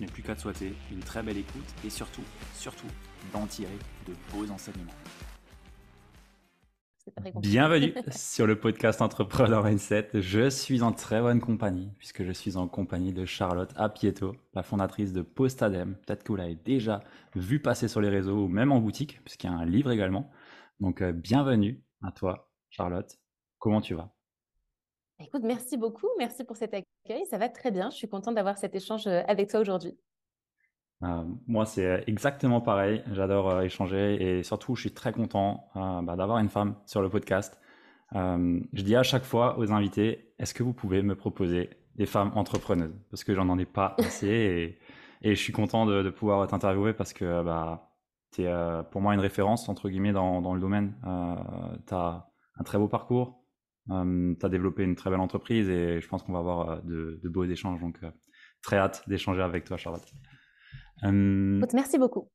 n'ai plus qu'à te souhaiter une très belle écoute et surtout, surtout, d'en tirer de beaux enseignements. Bienvenue sur le podcast Entrepreneur Mindset. Je suis en très bonne compagnie puisque je suis en compagnie de Charlotte Apieto, la fondatrice de Postadem. Peut-être que vous l'avez déjà vu passer sur les réseaux ou même en boutique puisqu'il y a un livre également. Donc euh, bienvenue à toi Charlotte. Comment tu vas? Écoute, merci beaucoup. Merci pour cet accueil. Ça va très bien. Je suis contente d'avoir cet échange euh, avec toi aujourd'hui. Euh, moi, c'est exactement pareil. J'adore euh, échanger et surtout, je suis très content euh, bah, d'avoir une femme sur le podcast. je dis à chaque fois aux invités, est-ce que vous pouvez me proposer des femmes entrepreneuses? Parce que j'en en ai pas assez et, et, je suis content de, de pouvoir t'interviewer parce que bah, tu es pour moi une référence, entre guillemets, dans, dans le domaine. tu as un très beau parcours, tu as développé une très belle entreprise et je pense qu'on va avoir de, de, beaux échanges. Donc, très hâte d'échanger avec toi, Charlotte. Euh, merci beaucoup.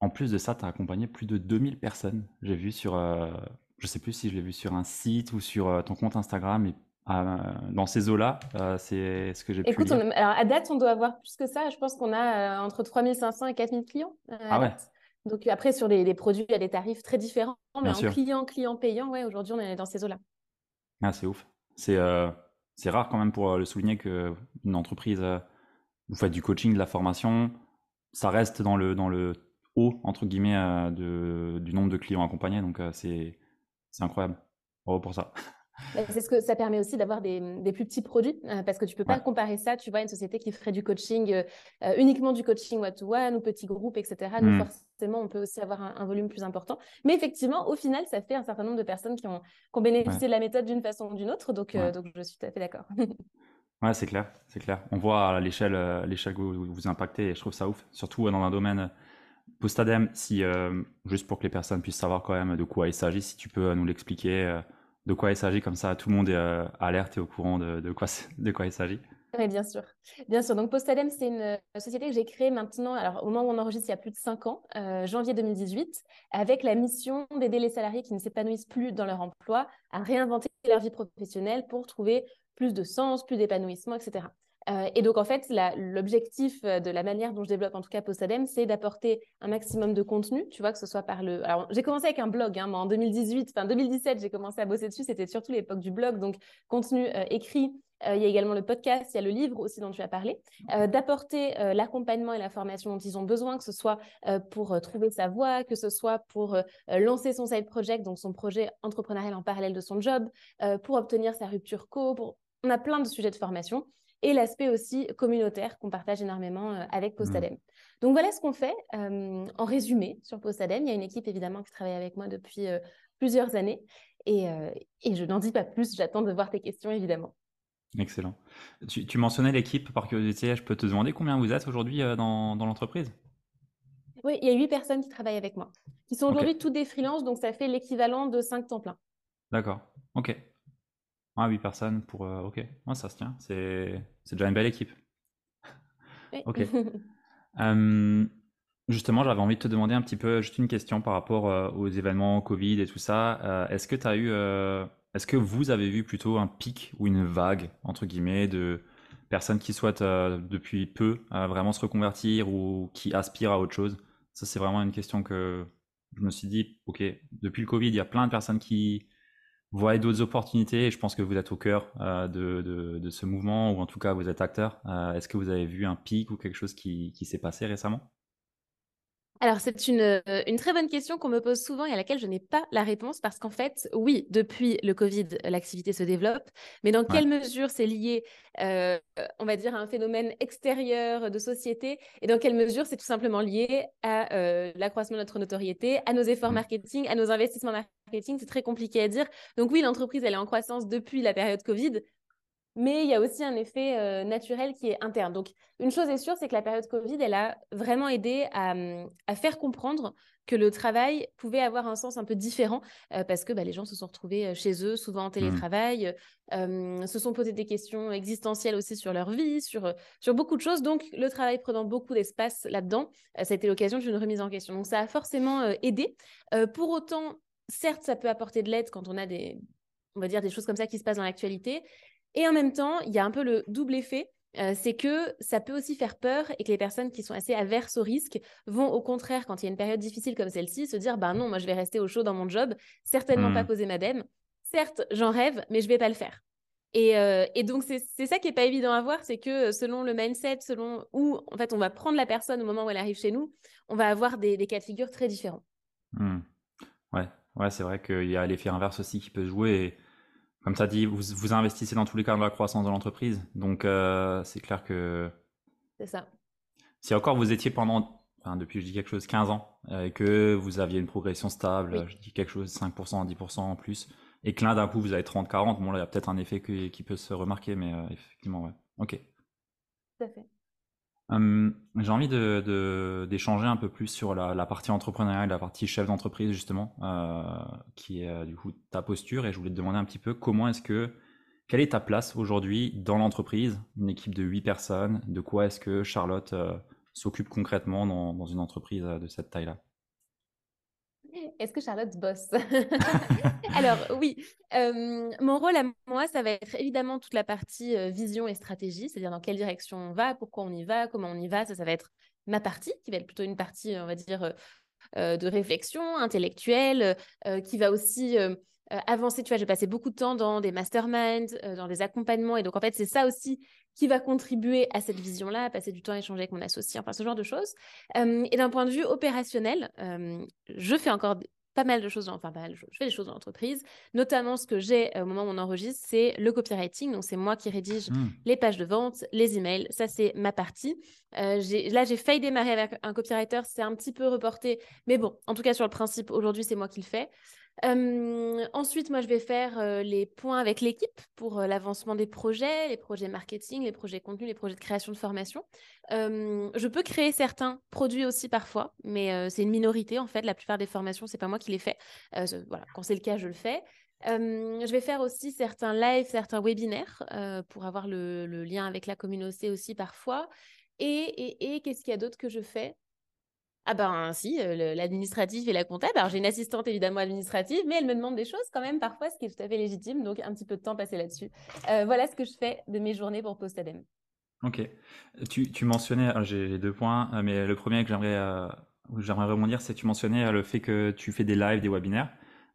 En plus de ça, tu as accompagné plus de 2000 personnes. J'ai vu sur, euh, je sais plus si je l'ai vu sur un site ou sur euh, ton compte Instagram. Et dans ces eaux-là, c'est ce que j'ai pu Écoute, alors à date, on doit avoir plus que ça. Je pense qu'on a entre 3500 et 4000 clients. ah ouais. Donc après, sur les, produits, il y a des tarifs très différents. Mais en client, client payant, ouais, aujourd'hui, on est dans ces eaux-là. Ah, c'est ouf. C'est c'est rare quand même pour le souligner qu'une entreprise vous faites du coaching, de la formation, ça reste dans le, dans le haut, entre guillemets, euh, de, du nombre de clients accompagnés. Donc, euh, c'est incroyable. Bravo pour ça. Bah, c'est ce que ça permet aussi d'avoir des, des, plus petits produits euh, parce que tu peux pas comparer ça, tu vois, une société qui ferait du coaching, uniquement du coaching one-to-one ou petits groupes, etc. Nous, hmm. Forcément, on peut aussi avoir un, volume plus important. Mais effectivement, au final, ça fait un certain nombre de personnes qui ont, qui ont bénéficié de la méthode d'une façon ou d'une autre. Donc, donc, je suis tout à fait d'accord. Ouais, c'est clair, c'est clair. On voit à l'échelle, euh, l'échelle que vous, vous impactez et je trouve ça ouf. Surtout euh, dans un domaine euh, post-ADEME, si, juste pour que les personnes puissent savoir quand même de quoi il s'agit, si tu peux nous l'expliquer, de quoi il s'agit, comme ça tout le monde est alerte et au courant de, de, quoi, de quoi il s'agit. Oui, bien sûr. Bien sûr. Donc, Postadem, c'est une société que j'ai créée maintenant, alors au moment où on enregistre, il y a plus de cinq ans, janvier 2018, avec la mission d'aider les salariés qui ne s'épanouissent plus dans leur emploi à réinventer leur vie professionnelle pour trouver plus de sens, plus d'épanouissement, etc. Euh, et donc, en fait, l'objectif euh, de la manière dont je développe, en tout cas Postadem, c'est d'apporter un maximum de contenu, tu vois, que ce soit par le... Alors, j'ai commencé avec un blog, hein, mais en 2018, enfin 2017, j'ai commencé à bosser dessus, c'était surtout l'époque du blog, donc contenu euh, écrit, il y a également le podcast, il y a le livre aussi dont tu as parlé, d'apporter l'accompagnement et la formation dont ils ont besoin, que ce soit pour trouver sa voie, que ce soit pour lancer son side project, donc son projet entrepreneurial en parallèle de son job, pour obtenir sa rupture co, pour on a plein de sujets de formation et l'aspect aussi communautaire qu'on partage énormément euh, avec Postadem. Mmh. Donc voilà ce qu'on fait euh, en résumé sur Postadem. Il y a une équipe évidemment qui travaille avec moi depuis euh, plusieurs années et, je n'en dis pas plus, j'attends de voir tes questions évidemment. Excellent. Tu, mentionnais l'équipe par curiosité, je peux te demander combien vous êtes aujourd'hui dans, l'entreprise? Oui, il y a huit personnes qui travaillent avec moi, qui sont aujourd'hui toutes des freelances, donc ça fait l'équivalent de cinq temps plein. D'accord, ok. Ah, 8 personnes pour. Euh, ok, moi ça se tient. C'est déjà une belle équipe. Ok. justement, j'avais envie de te demander un petit peu, juste une question par rapport euh, aux événements Covid et tout ça. Euh, est-ce que tu as eu. Est-ce que vous avez vu plutôt un pic ou une vague, entre guillemets, de personnes qui souhaitent depuis peu vraiment se reconvertir ou qui aspirent à autre chose? Ça, c'est vraiment une question que je me suis dit, ok, depuis le Covid, il y a plein de personnes qui voient d'autres opportunités et je pense que vous êtes au cœur de, de, ce mouvement ou en tout cas vous êtes acteur. Est-ce que vous avez vu un pic ou quelque chose qui s'est passé récemment? Alors, c'est une, euh, une, très bonne question qu'on me pose souvent et à laquelle je n'ai pas la réponse parce qu'en fait, oui, depuis le Covid, l'activité se développe, mais dans quelle mesure c'est lié, euh, on va dire, à un phénomène extérieur de société et dans quelle mesure c'est tout simplement lié à euh, l'accroissement de notre notoriété, à nos efforts mmh. marketing, à nos investissements marketing, c'est très compliqué à dire. Donc oui, l'entreprise, elle est en croissance depuis la période Covid, mais il y a aussi un effet euh, naturel qui est interne. Donc, une chose est sûre, c'est que la période Covid, elle a vraiment aidé à, faire comprendre que le travail pouvait avoir un sens un peu différent euh, parce que bah, les gens se sont retrouvés euh, chez eux, souvent en télétravail, se sont posés des questions existentielles aussi sur leur vie, sur, sur beaucoup de choses. Donc, le travail prenant beaucoup d'espace là-dedans, ça a été l'occasion d'une remise en question. Donc, ça a forcément aidé. pour autant, certes, ça peut apporter de l'aide quand on a des, on va dire, des choses comme ça qui se passent dans l'actualité. Et en même temps, il y a un peu le double effet. Euh, c'est que ça peut aussi faire peur et que les personnes qui sont assez averses au risque vont au contraire, quand il y a une période difficile comme celle-ci, se dire ben non, moi je vais rester au chaud dans mon job, certainement pas poser ma dème. Certes, j'en rêve, mais je vais pas le faire. Et, euh, donc c'est ça qui est pas évident à voir, c'est que selon le mindset, selon où en fait on va prendre la personne au moment où elle arrive chez nous, on va avoir des, cas de figure très différents. Mmh. Ouais, ouais, c'est vrai qu'il y a l'effet inverse aussi qui peut jouer. Et comme tu as dit, vous, vous investissez dans tous les cas dans la croissance de l'entreprise. Donc, euh, c'est clair que. C'est ça. Si encore vous étiez pendant, enfin, depuis, je dis quelque chose, 15 ans, euh, et que vous aviez une progression stable, je dis quelque chose, 5%, 10% en plus, et que là, d'un coup, vous avez 30, 40, bon, là, il y a peut-être un effet qui, peut se remarquer, mais euh, effectivement, ouais. Ok. Tout à fait. J'ai envie d'échanger un peu plus sur la, partie entrepreneuriale, la partie chef d'entreprise justement, euh, qui est euh, du coup ta posture. Et je voulais te demander un petit peu comment est-ce que, quelle est ta place aujourd'hui dans l'entreprise, une équipe de 8 personnes, de quoi est-ce que Charlotte euh, s'occupe concrètement dans une entreprise de cette taille-là? Est-ce que Charlotte bosse? Alors oui, mon rôle à moi, ça va être évidemment toute la partie vision et stratégie, c'est-à-dire dans quelle direction on va, pourquoi on y va, comment on y va. Ça, ça va être ma partie, qui va être plutôt une partie, on va dire, de réflexion intellectuelle, qui va aussi avancer. Tu vois, j'ai passé beaucoup de temps dans des masterminds, dans des accompagnements, et donc en fait, c'est ça aussi qui va contribuer à cette vision-là, passer du temps à échanger avec mon associé, enfin ce genre de choses. et d'un point de vue opérationnel, je fais encore pas mal de choses, enfin pas mal, je fais des choses dans l'entreprise, notamment ce que j'ai au moment où on enregistre, c'est le copywriting, donc c'est moi qui rédige mmh. les pages de vente, les emails, ça c'est ma partie. là j'ai failli démarrer avec un copywriter, c'est un petit peu reporté, mais bon, en tout cas sur le principe, aujourd'hui c'est moi qui le fais ensuite, moi, je vais faire les points avec l'équipe pour l'avancement des projets, les projets marketing, les projets contenu, les projets de création de formation. je peux créer certains produits aussi parfois, mais c'est une minorité en fait. La plupart des formations, c'est pas moi qui les fais. voilà, quand c'est le cas, je le fais. je vais faire aussi certains lives, certains webinaires pour avoir le, lien avec la communauté aussi parfois. Et, et qu'est-ce qu'il y a d'autre que je fais? Ah ben si, euh, l'administratif et la comptable. Alors j'ai une assistante évidemment administrative, mais elle me demande des choses quand même parfois, ce qui est tout à fait légitime, donc un petit peu de temps passé là-dessus. Euh, voilà ce que je fais de mes journées pour Postadem. Ok. Tu, tu mentionnais, j'ai deux points, euh, mais le premier que j'aimerais j'aimerais rebondir, c'est tu mentionnais le fait que tu fais des lives, des webinaires.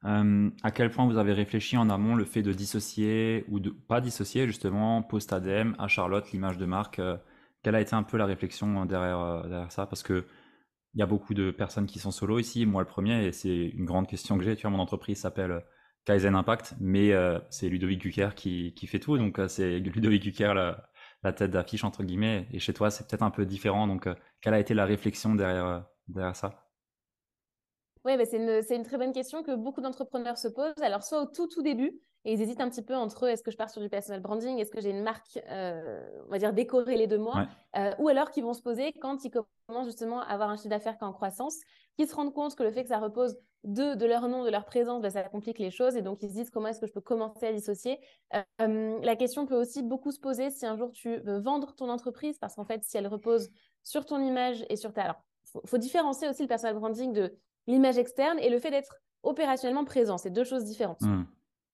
à quel point vous avez réfléchi en amont le fait de dissocier ou de pas dissocier justement Postadem à Charlotte, l'image de marque Quelle a été un peu la réflexion derrière, derrière ça? Parce que il y a beaucoup de personnes qui sont solo ici, moi le premier, et c'est une grande question que j'ai. Mon entreprise s'appelle Kaizen Impact, mais euh, c'est Ludovic Gucker qui, qui, fait tout, donc euh, c'est Ludovic Gucker la, tête d'affiche entre guillemets, et chez toi c'est peut-être un peu différent. Donc, euh, quelle a été la réflexion derrière, derrière ça? Oui, bah, c'est une, une, très bonne question que beaucoup d'entrepreneurs se posent. Alors, soit au tout tout début, et ils hésitent un petit peu entre est-ce que je pars sur du personal branding, est-ce que j'ai une marque, euh, on va dire, décorrélée de moi, euh, ou alors qu'ils vont se poser quand ils commencent justement à avoir un chiffre d'affaires qui est en croissance, qu'ils se rendent compte que le fait que ça repose de, de leur nom, de leur présence, ben, ça complique les choses, et donc ils se disent comment est-ce que je peux commencer à dissocier? Euh, la question peut aussi beaucoup se poser si un jour tu veux vendre ton entreprise, parce qu'en fait, si elle repose sur ton image et sur ta... Alors, il faut, différencier aussi le personal branding de l'image externe et le fait d'être opérationnellement présent. C'est deux choses différentes. Mmh.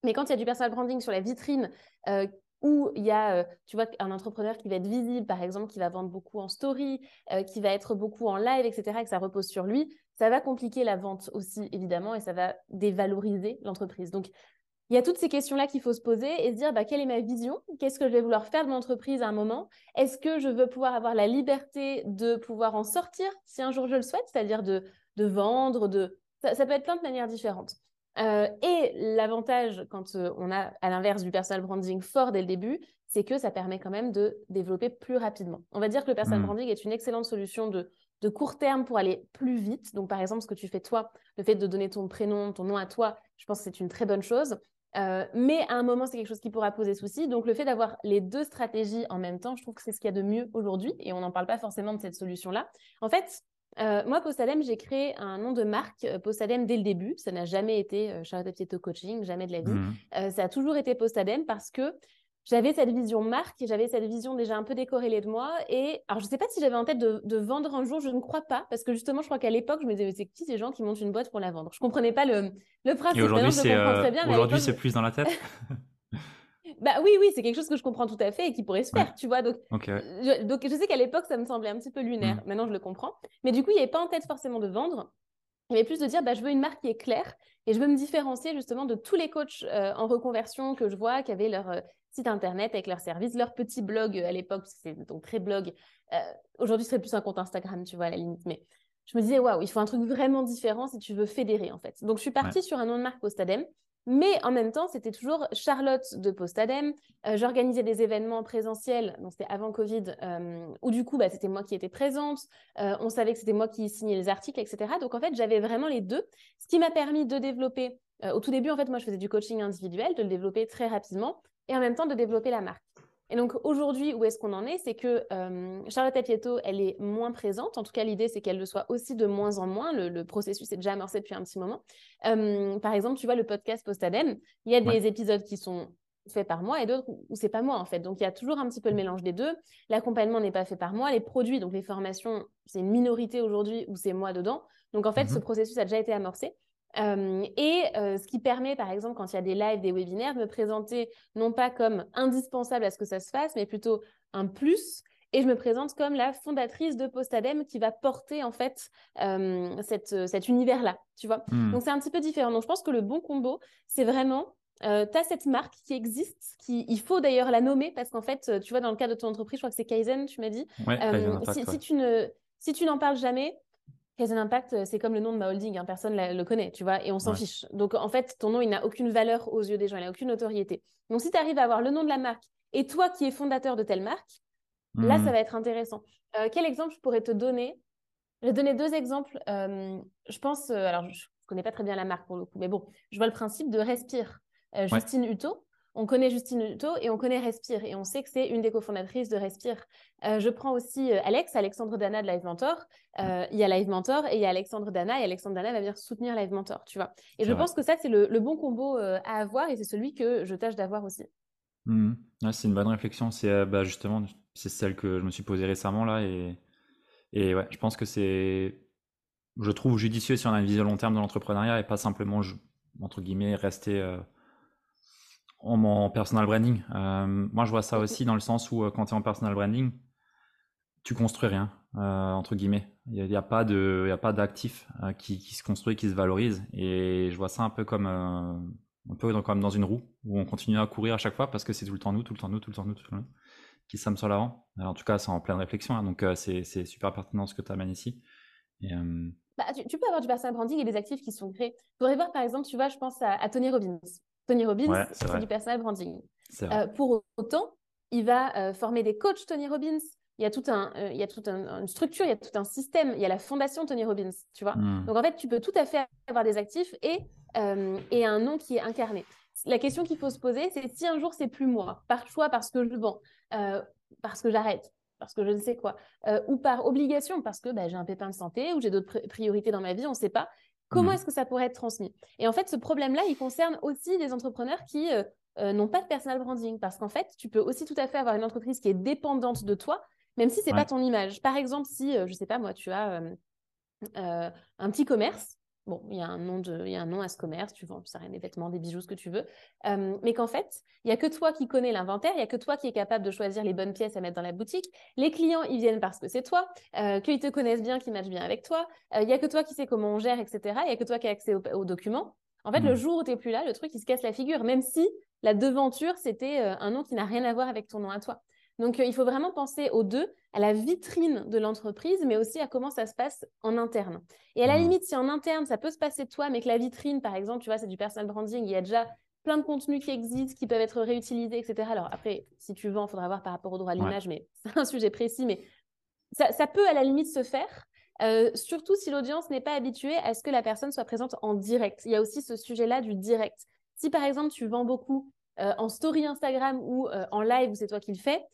Mais quand il y a du personal branding sur la vitrine, euh, où il y a, tu vois, un entrepreneur qui va être visible, par exemple, qui va vendre beaucoup en story, qui va être beaucoup en live, etc., et que ça repose sur lui, ça va compliquer la vente aussi, évidemment, et ça va dévaloriser l'entreprise. Donc, il y a toutes ces questions-là qu'il faut se poser et se dire bah, quelle est ma vision? Qu'est-ce que je vais vouloir faire de mon entreprise à un moment? Est-ce que je veux pouvoir avoir la liberté de pouvoir en sortir si un jour je le souhaite, c'est-à-dire de, vendre, de... Ça, peut être plein de manières différentes. Euh, et l'avantage quand euh, on a, à l'inverse du personal branding fort dès le début, c'est que ça permet quand même de développer plus rapidement. On va dire que le personal mmh. branding est une excellente solution de, de court terme pour aller plus vite. Donc, par exemple, ce que tu fais toi, le fait de donner ton prénom, ton nom à toi, je pense que c'est une très bonne chose. Euh, mais à un moment, c'est quelque chose qui pourra poser souci. Donc, le fait d'avoir les deux stratégies en même temps, je trouve que c'est ce qu'il y a de mieux aujourd'hui. Et on n'en parle pas forcément de cette solution-là. En fait, euh, moi, Postadem, j'ai créé un nom de marque euh, Postadem dès le début. Ça n'a jamais été euh, Charlotte Pieto Coaching, jamais de la vie. Mmh. ça a toujours été Postadem parce que j'avais cette vision marque, j'avais cette vision déjà un peu décorrélée de moi. Et alors, je ne sais pas si j'avais en tête de, vendre un jour, je ne crois pas, parce que justement, je crois qu'à l'époque, je me disais, c'est qui ces gens qui montent une boîte pour la vendre? Je ne comprenais pas le, le principe. Et aujourd'hui, c'est aujourd'hui, c'est plus dans la tête? Bah oui, oui, c'est quelque chose que je comprends tout à fait et qui pourrait se faire, tu vois. Donc, je, donc, je sais qu'à l'époque, ça me semblait un petit peu lunaire. Mmh. Maintenant, je le comprends. Mais du coup, il n'y avait pas en tête forcément de vendre. Il y avait plus de dire, bah, je veux une marque qui est claire et je veux me différencier justement de tous les coachs euh, en reconversion que je vois qui avaient leur euh, site internet avec leur service, leur petit blog euh, à l'époque, parce que c'est donc très blog. Aujourd'hui, ce serait plus un compte Instagram, tu vois, à la limite. Mais je me disais, waouh, il faut un truc vraiment différent si tu veux fédérer, en fait. Donc, je suis partie sur un nom de marque Postadem. Mais en même temps, c'était toujours Charlotte de Postadem. Euh, j'organisais des événements présentiels, donc c'était avant Covid, euh, où du coup, bah, c'était moi qui étais présente. Euh, on savait que c'était moi qui signais les articles, etc. Donc en fait, j'avais vraiment les deux, ce qui m'a permis de développer. au tout début, en fait, moi, je faisais du coaching individuel, de le développer très rapidement, et en même temps de développer la marque. Et donc aujourd'hui, où est-ce qu'on en est? C'est que euh, Charlotte Apieto, elle est moins présente. En tout cas, l'idée, c'est qu'elle le soit aussi de moins en moins. Le, processus est déjà amorcé depuis un petit moment. Euh, par exemple, tu vois le podcast Postadem, il y a des épisodes qui sont faits par moi et d'autres où c'est pas moi en fait. Donc il y a toujours un petit peu le mélange des deux. L'accompagnement n'est pas fait par moi. Les produits, donc les formations, c'est une minorité aujourd'hui où c'est moi dedans. Donc en fait, ce mhm. processus a déjà été amorcé. Euh, et euh, ce qui permet, par exemple, quand il y a des lives, des webinaires, de me présenter non pas comme indispensable à ce que ça se fasse, mais plutôt un plus. Et je me présente comme la fondatrice de Postadem qui va porter en fait euh, cette, cet univers-là, tu vois. Hmm. Donc c'est un petit peu différent. Donc je pense que le bon combo, c'est vraiment tu as cette marque qui existe, qui, il faut d'ailleurs la nommer parce qu'en fait, tu vois, dans le cas de ton entreprise, je crois que c'est Kaizen, tu m'as dit. si, si, tu ne, si tu n'en parles jamais, Kaizen Impact, euh, c'est comme le nom de ma holding, hein, personne ne le connaît, tu vois, et on s'en fiche. Donc en fait, ton nom, il n'a aucune valeur aux yeux des gens, il n'a aucune autorité. Donc si tu arrives à avoir le nom de la marque et toi qui es fondateur de telle marque, là, ça mmh. va être intéressant. Euh, quel exemple je pourrais te donner? Je vais donner deux exemples. Euh, je pense, alors je ne connais pas très bien la marque pour le coup, mais bon, je vois le principe de Respire. Justine Hutto, on connaît Justine Hutto et on connaît Respire et on sait que c'est une des cofondatrices de Respire. Euh, je prends aussi euh, Alex, Alexandre Dana de Live Mentor. Euh, il y a Live Mentor et il y a Alexandre Dana et Alexandre Dana va venir soutenir Live Mentor, tu vois. Et je pense que ça, c'est le, bon combo à avoir et c'est celui que je tâche d'avoir aussi. Mmh. c'est une bonne réflexion. C'est bah, justement, c'est celle que je me suis posée récemment là et, et ouais, je pense que c'est, je trouve judicieux si on a une vision long terme de l'entrepreneuriat et pas simplement, entre guillemets, rester en, personal branding. Euh, moi, je vois ça aussi dans le sens où euh, quand tu es en personal branding, tu construis rien, euh, entre guillemets. Il n'y a, a, pas d'actif qui, qui, se construit, qui se valorise. Et je vois ça un peu comme, un peu dans, comme dans une roue où on continue à courir à chaque fois parce que c'est tout le temps nous, tout le temps nous, tout le temps nous, tout le temps nous qui sommes sur l'avant. En tout cas, c'est en pleine réflexion. Hein, donc, c'est super pertinent ce que tu amènes ici. Et, bah, tu, peux avoir du personal branding et des actifs qui sont créés. Tu pourrais voir, par exemple, tu vois, je pense à, à Tony Robbins. Tony Robbins, c'est du personal branding. Euh, pour autant, il va euh, former des coachs Tony Robbins. Il y a tout un, euh, il y a toute une structure, il y a tout un système. Il y a la fondation Tony Robbins, tu vois. Hmm. Donc en fait, tu peux tout à fait avoir des actifs et et un nom qui est incarné. La question qu'il faut se poser, c'est si un jour c'est plus moi, par choix, parce que je vends, parce que j'arrête, parce que je ne sais quoi, ou par obligation, parce que bah, j'ai un pépin de santé ou j'ai d'autres priorités dans ma vie, on ne sait pas. Comment mmh. est-ce que ça pourrait être transmis? Et en fait, ce problème-là, il concerne aussi des entrepreneurs qui euh, euh, n'ont pas de personal branding. Parce qu'en fait, tu peux aussi tout à fait avoir une entreprise qui est dépendante de toi, même si ce n'est pas ton image. Par exemple, si, euh, je ne sais pas moi, tu as un petit commerce Bon, il y a un nom de, il y a un nom à ce commerce, tu vends, ça rien, des vêtements, des bijoux, ce que tu veux. Euh, mais qu'en fait, il n'y a que toi qui connais l'inventaire, il n'y a que toi qui es capable de choisir les bonnes pièces à mettre dans la boutique. Les clients, ils viennent parce que c'est toi, euh, qu'ils te connaissent bien, qu'ils matchent bien avec toi. Euh, il n'y a que toi qui sais comment on gère, etc. Il n'y a que toi qui as accès aux, documents. En fait, le mmh. jour où tu n'es plus là, le truc, il se casse la figure, même si la devanture, c'était un nom qui n'a rien à voir avec ton nom à toi. Donc, il faut vraiment penser aux deux, à la vitrine de l'entreprise, mais aussi à comment ça se passe en interne. Et à la mmh. limite, si en interne, ça peut se passer de toi, mais que la vitrine, par exemple, tu vois, c'est du personal branding, il y a déjà plein de contenus qui existent, qui peuvent être réutilisés, etc. Alors après, si tu vends, il faudra voir par rapport au droit à l'image, mais c'est un sujet précis, mais ça, peut à la limite se faire. Euh, surtout si l'audience n'est pas habituée à ce que la personne soit présente en direct. Il y a aussi ce sujet-là du direct. Si par exemple tu vends beaucoup euh, en story Instagram ou euh, en live où c'est toi qui le fais,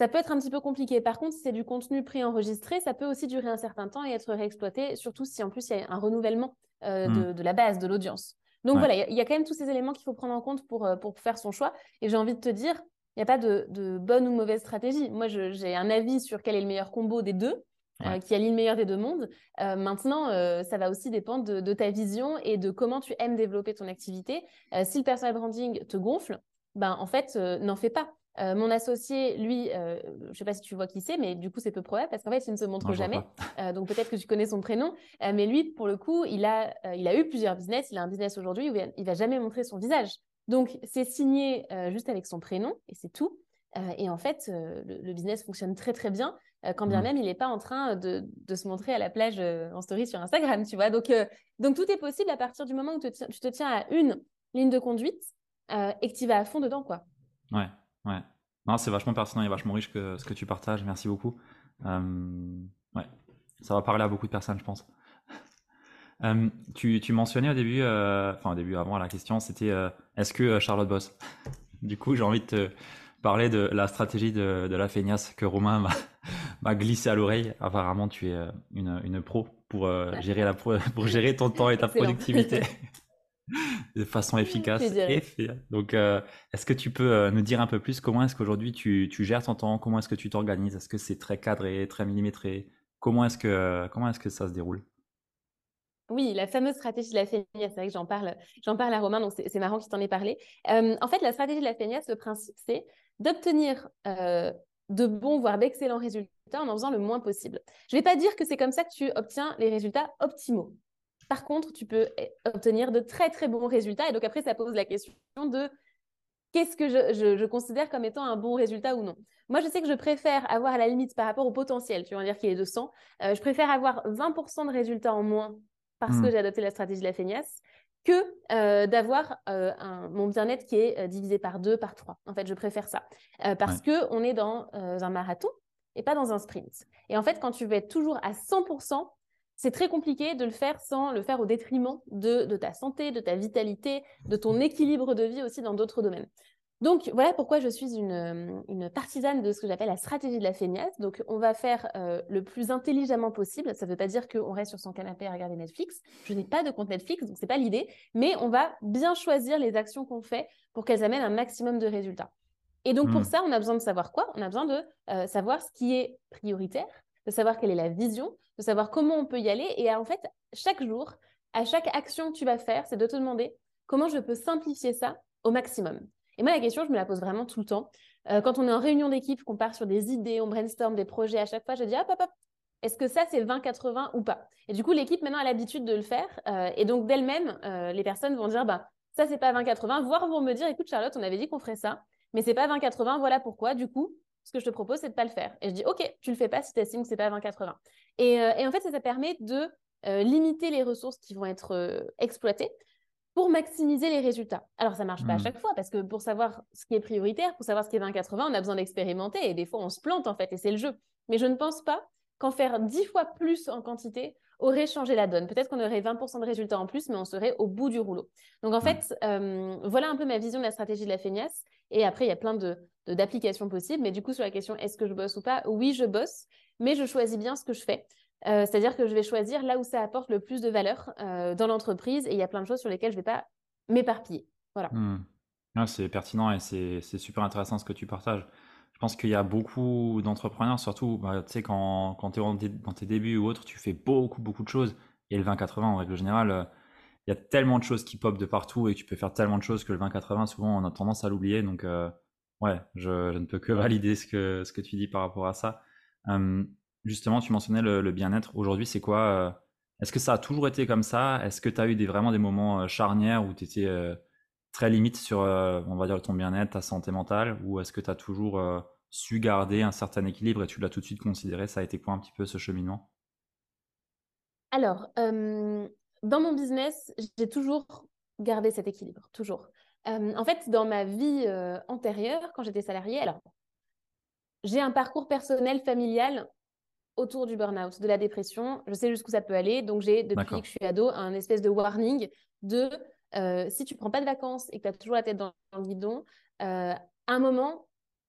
ça peut être un petit peu compliqué. Par contre, si c'est du contenu préenregistré, ça peut aussi durer un certain temps et être réexploité, surtout si en plus il y a un renouvellement euh, hmm. de, la base, de l'audience. Donc voilà, il y, a quand même tous ces éléments qu'il faut prendre en compte pour, euh, pour faire son choix. Et j'ai envie de te dire, il n'y a pas de, bonne ou mauvaise stratégie. Moi, j'ai un avis sur quel est le meilleur combo des deux. Euh, qui allie le meilleur des deux mondes. maintenant, ça va aussi dépendre de, ta vision et de comment tu aimes développer ton activité. si le personal branding te gonfle, ben, en fait, n'en fais pas. Euh, mon associé, lui, euh, je ne sais pas si tu vois qui c'est, mais du coup, c'est peu probable parce qu'en fait, il ne se montre jamais. Euh, donc, peut-être que tu connais son prénom. mais lui, pour le coup, il a, il a eu plusieurs business. Il a un business aujourd'hui où il ne va jamais montrer son visage. Donc, c'est signé juste avec son prénom et c'est tout. et en fait, le, business fonctionne très, très bien, quand bien mmh. même il n'est pas en train de, de, se montrer à la plage en story sur Instagram, tu vois. Donc, donc, tout est possible à partir du moment où tu te tiens à une ligne de conduite et que tu vas à fond dedans, quoi. Ouais. Ouais. Non, c'est vachement pertinent et vachement riche que ce que tu partages. Merci beaucoup. Euh, ouais. Ça va parler à beaucoup de personnes, je pense. Euh, tu, tu, mentionnais au début, euh, enfin au début avant la question, c'était est-ce que Charlotte bosse? Du coup, j'ai envie de te parler de la stratégie de, de la feignasse que Romain m'a glissé à l'oreille. Apparemment, tu es une, une pro pour gérer la pour gérer ton temps et ta productivité. de façon efficace et Donc, euh, est-ce que tu peux euh, nous dire un peu plus comment est-ce qu'aujourd'hui tu, tu, gères ton temps? Comment est-ce que tu t'organises? Est-ce que c'est très cadré, très millimétré? Comment est-ce que, comment est-ce que ça se déroule? Oui, la fameuse stratégie de la feignasse, c'est vrai que j'en parle, j'en parle à Romain, donc c'est marrant qu'il t'en ait parlé. Euh, en fait, la stratégie de la feignasse, le principe, c'est d'obtenir de bons, voire d'excellents résultats en en faisant le moins possible. Je ne vais pas dire que c'est comme ça que tu obtiens les résultats optimaux. Par contre, tu peux eh, obtenir de très très bons résultats. Et donc après, ça pose la question de qu'est-ce que je, considère comme étant un bon résultat ou non. Moi, je sais que je préfère avoir à la limite par rapport au potentiel, tu vas dire qu'il est de 100, euh, je préfère avoir 20% de résultats en moins parce que hmm. j'ai adopté la stratégie de la feignasse que euh, d'avoir euh, mon bien-être qui est divisé par 2, par 3. En fait, je préfère ça parce que qu'on est dans un marathon et pas dans un sprint. Et en fait, quand tu veux être toujours à 100%, c'est très compliqué de le faire sans le faire au détriment de, ta santé, de ta vitalité, de ton équilibre de vie aussi dans d'autres domaines. Donc voilà pourquoi je suis une, partisane de ce que j'appelle la stratégie de la feignasse. Donc on va faire euh, le plus intelligemment possible. Ça ne veut pas dire qu'on reste sur son canapé à regarder Netflix. Je n'ai pas de compte Netflix, donc ce n'est pas l'idée. Mais on va bien choisir les actions qu'on fait pour qu'elles amènent un maximum de résultats. Et donc pour mmh. ça, on a besoin de savoir quoi? On a besoin de euh, savoir ce qui est prioritaire, de savoir quelle est la vision, de savoir comment on peut y aller. Et en fait, chaque jour, à chaque action que tu vas faire, c'est de te demander comment je peux simplifier ça au maximum. Et moi, la question, je me la pose vraiment tout le temps. Euh, quand on est en réunion d'équipe, qu'on part sur des idées, on brainstorm des projets, à chaque fois, je dis hop, hop, hop, est-ce que ça, c'est 20-80 ou pas? Et du coup, l'équipe, maintenant, a l'habitude de le faire. Euh, et donc, d'elle-même, euh, les personnes vont dire, bah, ça, c'est pas 20-80, voire vont me dire, écoute, Charlotte, on avait dit qu'on ferait ça, mais c'est pas 20-80, voilà pourquoi. Du coup, ce que je te propose, c'est de pas le faire. Et je dis, OK, tu le fais pas si tu estimes que c'est pas 20-80. Et, euh, et, en fait, ça, permet de euh, limiter les ressources qui vont être euh, exploitées pour maximiser les résultats. Alors, ça marche pas à hmm. chaque fois parce que pour savoir ce qui est prioritaire, pour savoir ce qui est 20-80, on a besoin d'expérimenter et des fois, on se plante en fait et c'est le jeu. Mais je ne pense pas qu'en faire 10 fois plus en quantité aurait changé la donne. Peut-être qu'on aurait 20% de résultats en plus, mais on serait au bout du rouleau. Donc en fait, voilà un peu ma vision de la stratégie de la feignasse. Et après, il y a plein de, d'applications possibles. Mais du coup, sur la question est-ce que je bosse ou pas? Oui, je bosse, mais je choisis bien ce que je fais. Euh, c'est-à-dire que je vais choisir là où ça apporte le plus de valeur euh, dans l'entreprise et il y a plein de choses sur lesquelles je ne vais pas m'éparpiller. Voilà. Hmm. c'est pertinent et c'est super intéressant ce que tu partages. Je pense qu'il y a beaucoup d'entrepreneurs, surtout bah, tu sais, quand, quand tu es dans tes débuts ou autre, tu fais beaucoup, beaucoup de choses et le 20-80 en règle générale, il y a tellement de choses qui pop de partout et tu peux faire tellement de choses que le 20-80, souvent, on a tendance à l'oublier. Donc, ouais, je, ne peux que valider ce que, ce que tu dis par rapport à ça. justement, tu mentionnais le, bien-être. Aujourd'hui, c'est quoi Est-ce que ça a toujours été comme ça? Est-ce que tu as eu des, vraiment des moments charnières où tu étais très limite sur, euh, on va dire, ton bien-être, ta santé mentale, ou est-ce que tu as toujours euh, su garder un certain équilibre et tu l'as tout de suite considéré? Ça a été quoi un petit peu ce cheminement? Alors, dans mon business, j'ai toujours gardé cet équilibre, toujours. en fait, dans ma vie euh, antérieure, quand j'étais salariée, alors, j'ai un parcours personnel, familial autour du burn-out, de la dépression. Je sais jusqu'où ça peut aller. Donc, j'ai, depuis que je suis ado, un espèce de warning de euh, si tu prends pas de vacances et que tu as toujours la tête dans, le guidon, euh, à un moment,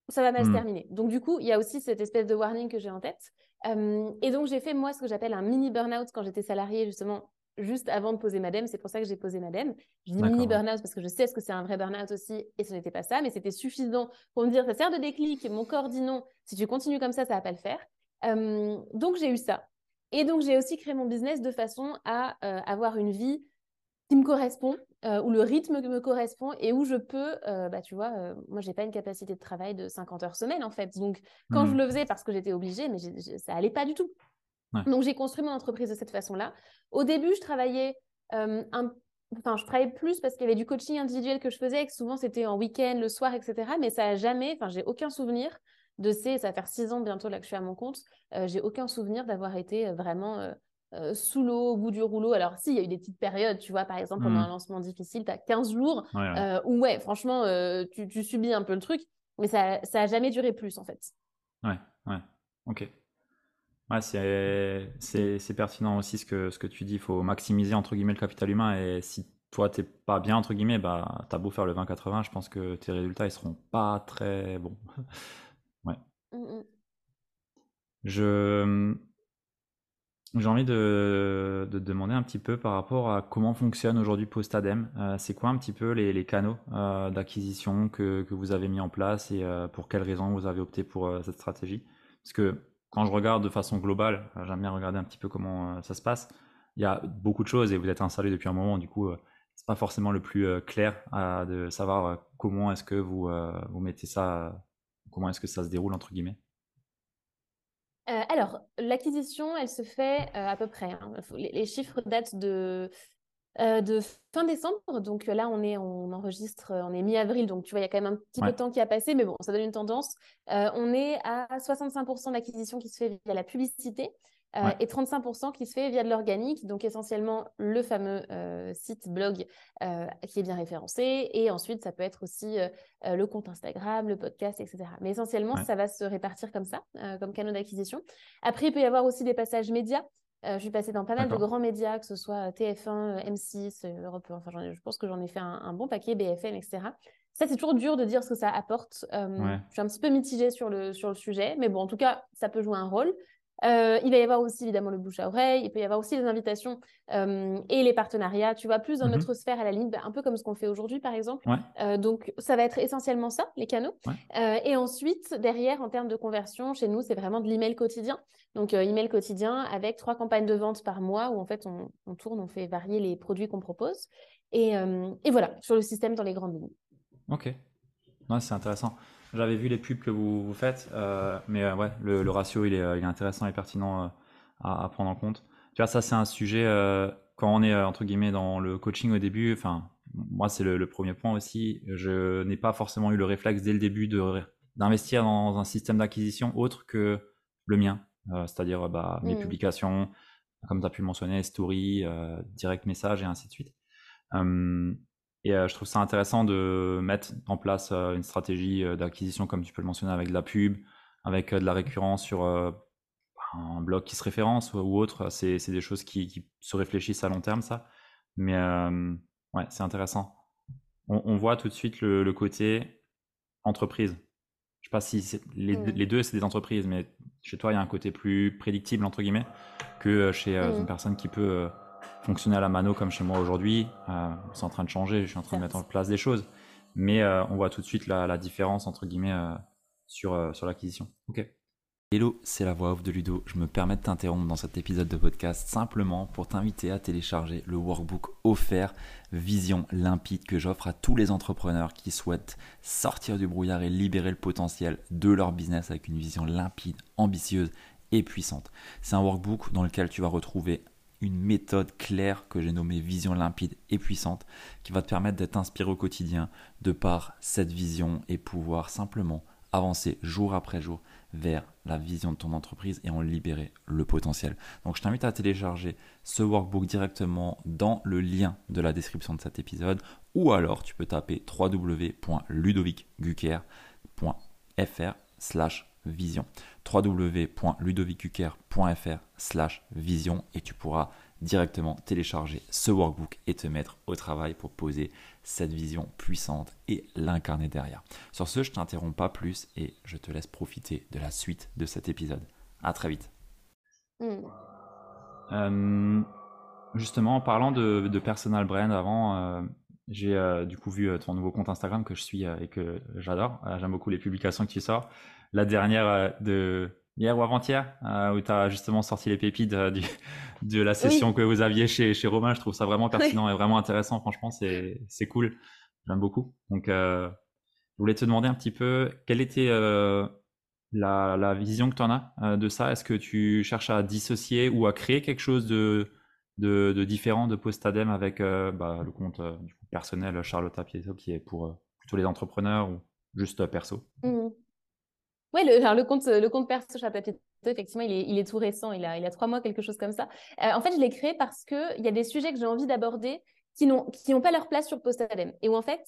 ça va mal se hmm. terminer. Donc, du coup, il y a aussi cette espèce de warning que j'ai en tête. Euh, et donc, j'ai fait, moi, ce que j'appelle un mini burn-out quand j'étais salariée, justement, juste avant de poser Madame. C'est pour ça que j'ai posé Madame. J'ai dis mini burn-out parce que je sais ce que c'est un vrai burn-out aussi, et ce n'était pas ça, mais c'était suffisant pour me dire, ça sert de déclic, mon corps dit non, si tu continues comme ça, ça va pas le faire. donc, j'ai eu ça. Et donc, j'ai aussi créé mon business de façon à avoir une vie qui me correspond, euh, où le rythme me correspond et où je peux, euh, bah, tu vois, euh, moi, j'ai pas une capacité de travail de 50 heures semaine, en fait. Donc, quand je mmh. le faisais parce que j'étais obligée, mais ça allait pas du tout. Donc, j'ai construit mon entreprise de cette façon-là. Au début, je travaillais un Enfin, je travaillais plus parce qu'il y avait du coaching individuel que je faisais, et que souvent c'était en week-end, le soir, etc. Mais ça a jamais, enfin, j'ai aucun souvenir de ces, ça va faire six ans bientôt là que je suis à mon compte, j'ai aucun souvenir d'avoir été vraiment euh, sous l'eau, au bout du rouleau. Alors, si, il y a eu des petites périodes, tu vois, par exemple, pendant mmh. un lancement difficile, tu as 15 jours euh, où, ouais, franchement, euh, tu, subis un peu le truc, mais ça n'a jamais duré plus, en fait. Ouais, ouais, ok. Ouais, c'est pertinent aussi ce que, ce que tu dis. Il faut maximiser, entre guillemets, le capital humain. Et si toi, t'es pas bien, entre guillemets, bah, as beau faire le 20-80, je pense que tes résultats, ils seront pas très bons. ouais. Mmh, mmh. Je j'ai envie de, de, demander un petit peu par rapport à comment fonctionne aujourd'hui Postadem. Euh, c'est quoi un petit peu les, canaux euh, d'acquisition que, vous avez mis en place et euh, pour quelles raisons vous avez opté pour cette stratégie? Parce que quand je regarde de façon globale, j'aime bien regarder un petit peu comment ça se passe. Il y a beaucoup de choses et vous êtes installé depuis un moment, du coup, c'est pas forcément le plus clair de savoir comment est-ce que vous, vous mettez ça, comment est-ce que ça se déroule entre guillemets. Euh, alors, l'acquisition, elle se fait euh, à peu près. Hein. Les, chiffres datent de, euh, de fin décembre. Donc là, on est, on enregistre, on est mi-avril. Donc tu vois, il y a quand même un petit peu de temps qui a passé, mais bon, ça donne une tendance. on est à 65% d'acquisition qui se fait via la publicité. Euh, et 35% qui se fait via de l'organique, donc essentiellement le fameux euh, site blog euh, qui est bien référencé. Et ensuite, ça peut être aussi le compte Instagram, le podcast, etc. Mais essentiellement, ça va se répartir comme ça, comme canaux d'acquisition. Après, il peut y avoir aussi des passages médias. je suis passée dans pas mal de grands médias, que ce soit TF1, M6, Europe Enfin, je pense que j'en ai fait un, bon paquet, BFM, etc. Ça, c'est toujours dur de dire ce que ça apporte. Je suis un petit peu mitigée sur le, sur le sujet, mais bon, en tout cas, ça peut jouer un rôle. Euh, il va y avoir aussi évidemment le bouche à oreille, il peut y avoir aussi les invitations euh, et les partenariats, tu vois, plus dans mhm. notre sphère à la ligne, bah, un peu comme ce qu'on fait aujourd'hui par exemple. Euh, donc ça va être essentiellement ça, les canaux. et ensuite, derrière, en termes de conversion, chez nous, c'est vraiment de l'email quotidien. Donc email quotidien avec trois campagnes de vente par mois où en fait on, tourne, on fait varier les produits qu'on propose. Et, et, voilà, sur le système dans les grandes lignes. Ok, c'est intéressant. J'avais vu les pubs que vous, vous faites, euh, mais euh, ouais, le, le, ratio il est, il est, intéressant et pertinent euh, à, à, prendre en compte. Tu vois, ça c'est un sujet quand on est entre guillemets dans le coaching au début. Enfin, moi c'est le, le, premier point aussi. Je n'ai pas forcément eu le réflexe dès le début de d'investir dans un système d'acquisition autre que le mien, c'est-à-dire bah, mes mmh. publications, comme tu as pu le mentionner, story, direct message et ainsi de suite. Et euh, je trouve ça intéressant de mettre en place euh, une stratégie euh, d'acquisition, comme tu peux le mentionner, avec de la pub, avec de la récurrence sur un blog qui se référence ou autre. C'est des choses qui, se réfléchissent à long terme, ça. Mais ouais, c'est intéressant. On, voit tout de suite le, côté entreprise. Je sais pas si les, mmh. les, deux, c'est des entreprises, mais chez toi, il y a un côté plus prédictible, entre guillemets, que chez une mmh. personne qui peut fonctionner à la mano comme chez moi aujourd'hui. Euh, c'est en train de changer, je suis en train de mettre en place des choses. Mais euh, on voit tout de suite la, différence, entre guillemets, euh, sur, sur l'acquisition. Ok. Hello, c'est la voix off de Ludo. Je me permets de t'interrompre dans cet épisode de podcast simplement pour t'inviter à télécharger le workbook offert Vision limpide que j'offre à tous les entrepreneurs qui souhaitent sortir du brouillard et libérer le potentiel de leur business avec une vision limpide, ambitieuse et puissante. C'est un workbook dans lequel tu vas retrouver une méthode claire que j'ai nommée vision limpide et puissante qui va te permettre d'être inspiré au quotidien de par cette vision et pouvoir simplement avancer jour après jour vers la vision de ton entreprise et en libérer le potentiel. Donc je t'invite à télécharger ce workbook directement dans le lien de la description de cet épisode ou alors tu peux taper www.ludovicgucker.fr slash vision www.ludovicgucker.fr slash vision et tu pourras directement télécharger ce workbook et te mettre au travail pour poser cette vision puissante et l'incarner derrière. Sur ce, je t'interromps pas plus et je te laisse profiter de la suite de cet épisode. À très vite. Hmm. Euh, justement, en parlant de, personal brand, avant, euh, j'ai euh, du coup vu ton nouveau compte Instagram que je suis et que j'adore. J'aime beaucoup les publications que tu sors. La dernière de hier ou avant-hier, euh, où tu as justement sorti les pépites euh, de la session que vous aviez chez, chez Romain. Je trouve ça vraiment pertinent et vraiment intéressant. Franchement, c'est, c'est cool. J'aime beaucoup. Donc, euh, je voulais te demander un petit peu quelle était la, la, vision que tu en as de ça? Est-ce que tu cherches à dissocier ou à créer quelque chose de, de, de différent de Postadem avec bah, le compte personnel Charlotte Pieto qui est pour plutôt les entrepreneurs ou juste perso? Mmh. Oui, le, le compte, le compte perso chat effectivement, il est, il est tout récent. Il a, il a trois mois, quelque chose comme ça. Euh, en fait, je l'ai créé parce qu'il y a des sujets que j'ai envie d'aborder qui n'ont qui pas leur place sur Postadem. Et où, en fait,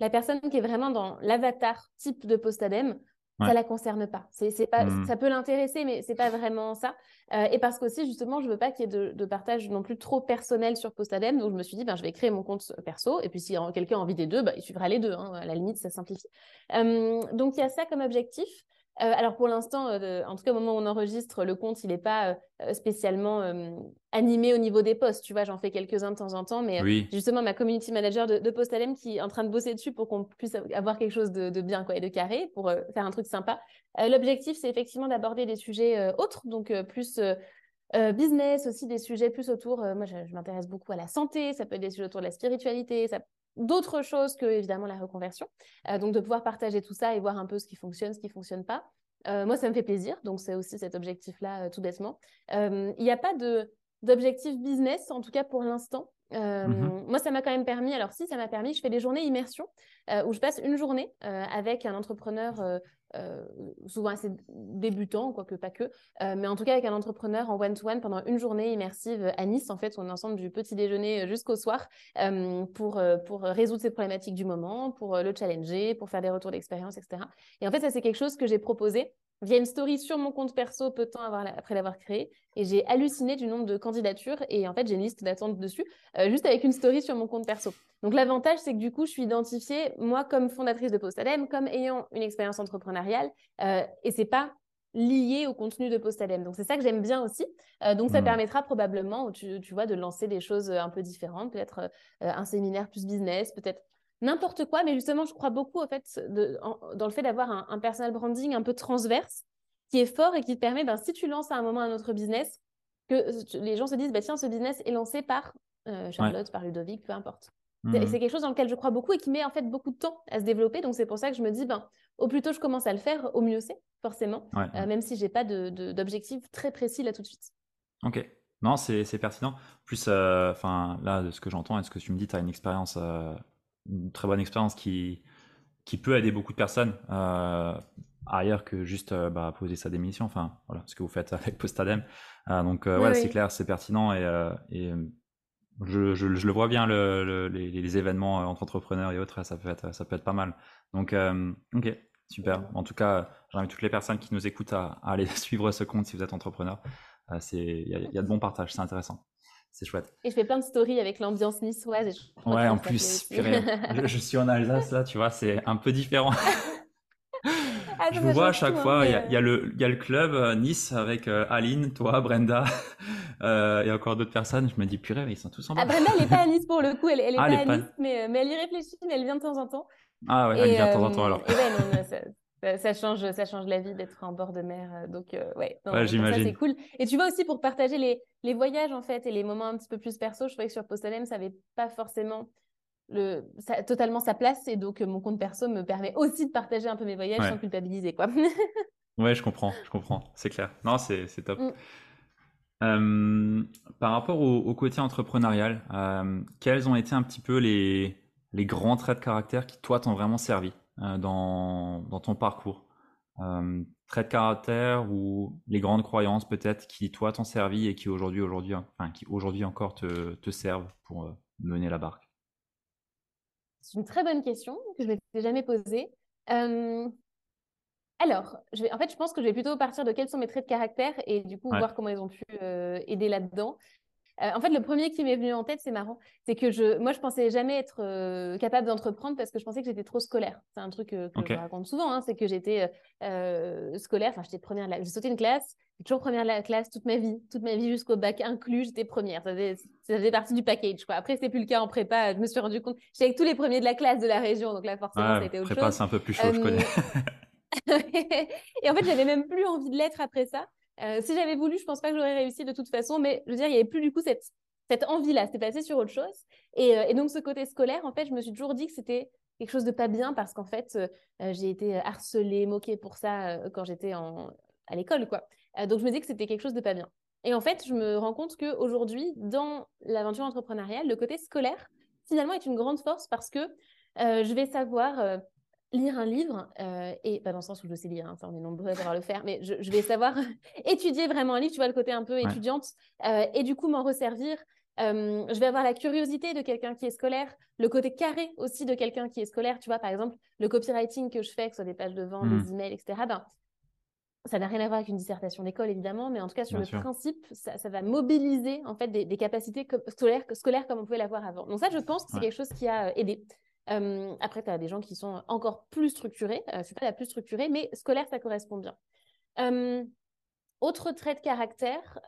la personne qui est vraiment dans l'avatar type de Postadem, ça la concerne pas. C'est, pas mmh. Ça peut l'intéresser, mais c'est pas vraiment ça. Euh, et parce qu'aussi, justement, je veux pas qu'il y ait de, partage non plus trop personnel sur Postadem. Donc, je me suis dit, ben, je vais créer mon compte perso. Et puis, si quelqu'un a envie des deux, ben, il suivra les deux. Hein. À la limite, ça simplifie. Euh, donc, il y a ça comme objectif. Euh, alors pour l'instant, euh, en tout cas au moment où on enregistre, le compte, il n'est pas euh, spécialement animé au niveau des posts. Tu vois, j'en fais quelques-uns de temps en temps, mais justement ma community manager de, de Postalem qui est en train de bosser dessus pour qu'on puisse avoir quelque chose de, bien quoi, et de carré pour faire un truc sympa. L'objectif, c'est effectivement d'aborder des sujets autres, donc plus business, aussi des sujets plus autour. moi, je, je m'intéresse beaucoup à la santé, ça peut être des sujets autour de la spiritualité, ça d'autres choses que évidemment la reconversion. Euh, donc de pouvoir partager tout ça et voir un peu ce qui fonctionne, ce qui fonctionne pas. Euh, moi, ça me fait plaisir, donc c'est aussi cet objectif-là, euh, tout bêtement. Il n'y a pas de d'objectif business, en tout cas pour l'instant. Mmh moi, ça m'a quand même permis, alors si, ça m'a permis, je fais des journées immersion où je passe une journée avec un entrepreneur souvent assez débutant, quoique pas que, mais en tout cas avec un entrepreneur en one-to-one pendant une journée immersive à Nice. En fait, on est ensemble du petit déjeuner jusqu'au soir pour, pour résoudre ces problématiques du moment, pour le challenger, pour faire des retours d'expérience, etc. Et en fait, ça, c'est quelque chose que j'ai proposé via une story sur mon compte perso peu de temps après l'avoir créé. Et j'ai halluciné du nombre de candidatures. Et en fait, j'ai une liste d'attente dessus, euh, juste avec une story sur mon compte perso. Donc l'avantage, c'est que du coup, je suis identifiée, moi, comme fondatrice de Postadem, comme ayant une expérience entrepreneuriale. Euh, et c'est pas lié au contenu de Postadem. Donc c'est ça que j'aime bien aussi. Euh, donc ça mmh. permettra probablement, tu, tu, vois, de lancer des choses un peu différentes, peut-être un séminaire plus business, peut-être n'importe quoi, mais justement, je crois beaucoup au fait dans le fait d'avoir un, personal branding un peu transverse qui est fort et qui te permet, ben, si tu lances à un moment un autre business, que les gens se disent, bah, tiens, ce business est lancé par euh, Charlotte, par Ludovic, peu importe. Mmh. C'est quelque chose dans lequel je crois beaucoup et qui met en fait beaucoup de temps à se développer. Donc c'est pour ça que je me dis, ben, au plus tôt je commence à le faire, au mieux c'est, forcément, euh, même si j'ai pas d'objectif de, très précis là tout de suite. Ok. Non, c'est pertinent. Plus, euh, là, de ce que j'entends et ce que tu me dis, tu as une expérience une très bonne expérience qui, qui peut aider beaucoup de personnes euh, ailleurs que juste euh, bah, poser sa démission. Enfin, voilà, ce que vous faites avec Postadem. Euh, donc, ouais, c'est clair, c'est pertinent et, et je, je, le vois bien, le, les, événements entre entrepreneurs et autres, ça peut être, ça peut être pas mal. Donc, ok, super. En tout cas, j'invite toutes les personnes qui nous écoutent à, aller suivre ce compte si vous êtes entrepreneur. Il y, y, a de bons partages, c'est intéressant c'est chouette. Et je fais plein de stories avec l'ambiance niçoise. ouais, en plus, je, suis en Alsace là, tu vois, c'est un peu différent. Ah, je vous vois à chaque fois, il y, a, y, a le, y a le club euh, Nice avec euh, Aline, toi, Brenda euh, et encore d'autres personnes. Je me dis, purée, ils sont tous en bas. Ah, Brenda, elle n'est pas à Nice pour le coup, elle, elle est ah, pas à Nice, mais, mais, elle y réfléchit, mais elle vient de temps en temps. Ah ouais, elle vient de temps en temps alors. Et ouais, non, ça, change, ça change la vie d'être en bord de mer. Donc, ouais, j'imagine. c'est cool. Et tu vois aussi pour partager les, les, voyages, en fait, et les moments un petit peu plus perso, je trouvais que sur Postalem, ça n'avait pas forcément le, totalement sa place. Et donc, mon compte perso me permet aussi de partager un peu mes voyages sans culpabiliser, quoi. ouais, je comprends, je comprends. C'est clair. Non, c'est top. Mm. Euh, par rapport au, côté entrepreneurial, euh, quels ont été un petit peu les, les grands traits de caractère qui, toi, t'ont vraiment servi? euh, dans, dans, ton parcours Traits de caractère ou les grandes croyances peut-être qui, toi, t'ont servi et qui aujourd'hui, aujourd'hui, enfin, qui aujourd'hui encore te, te servent pour mener la barque? C'est une très bonne question que je ne m'étais jamais posée. Alors, je vais, en fait, je pense que je vais plutôt partir de quels sont mes traits de caractère et du coup voir comment ils ont pu euh, aider là-dedans. Euh, en fait, le premier qui m'est venu en tête, c'est marrant, c'est que je, moi, je pensais jamais être euh, capable d'entreprendre parce que je pensais que j'étais trop scolaire. C'est un truc que je raconte souvent, hein, c'est que j'étais scolaire. Enfin, j'étais première. J'ai sauté une classe, j'ai toujours première la classe toute ma vie, toute ma vie jusqu'au bac inclus, j'étais première. Ça faisait, partie du package. Quoi. Après, c'était plus le cas en prépa. Je me suis rendu compte, j'étais avec tous les premiers de la classe de la région, donc là, forcément, c'était autre prépa, c'est un peu plus chaud, je connais. et en fait, j'avais même plus envie de l'être après ça. Euh, si j'avais voulu, je pense pas que j'aurais réussi de toute façon, mais je veux dire, il n'y avait plus du coup cette, cette envie-là. C'était passé sur autre chose. Et, euh, et, donc, ce côté scolaire, en fait, je me suis toujours dit que c'était quelque chose de pas bien parce qu'en fait, euh, j'ai été harcelée, moquée pour ça quand j'étais à l'école, quoi. donc, je me dis que c'était quelque chose de pas bien. Et en fait, je me rends compte qu'aujourd'hui, dans l'aventure entrepreneuriale, le côté scolaire, finalement, est une grande force parce que je vais savoir lire un livre, euh, et pas dans le sens où je sais lire, hein, ça on est nombreux à savoir le faire, mais je, vais savoir étudier vraiment un livre, tu vois le côté un peu étudiante, euh, et du coup m'en resservir. Euh, je vais avoir la curiosité de quelqu'un qui est scolaire, le côté carré aussi de quelqu'un qui est scolaire. Tu vois, par exemple, le copywriting que je fais, que ce soit des pages de vente, des mmh. emails, etc., ben, ça n'a rien à voir avec une dissertation d'école, évidemment, mais en tout cas, sur le principe, ça, va mobiliser en fait des, capacités scolaires, scolaires comme on pouvait l'avoir avant. Donc ça, je pense que c'est quelque chose qui a aidé après, tu as des gens qui sont encore plus structurés. je suis pas la plus structurée, mais scolaire, ça correspond bien. autre trait de caractère,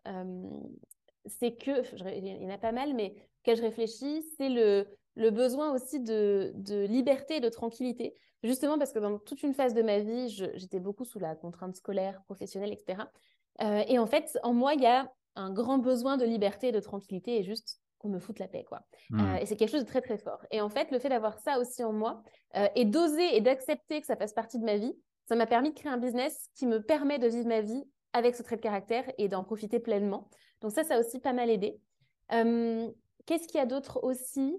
c'est que, il y en a pas mal, mais que je réfléchis, c'est le, le, besoin aussi de, de, liberté et de tranquillité. Justement parce que dans toute une phase de ma vie, j'étais beaucoup sous la contrainte scolaire, professionnelle, etc. et en fait, en moi, il y a un grand besoin de liberté et de tranquillité et juste qu'on me foute la paix, quoi. Mmh. Euh, et c'est quelque chose de très, très fort. Et en fait, le fait d'avoir ça aussi en moi euh, et d'oser et d'accepter que ça fasse partie de ma vie, ça m'a permis de créer un business qui me permet de vivre ma vie avec ce trait de caractère et d'en profiter pleinement. Donc ça, ça a aussi pas mal aidé. Qu'est-ce qu'il y a d'autre aussi?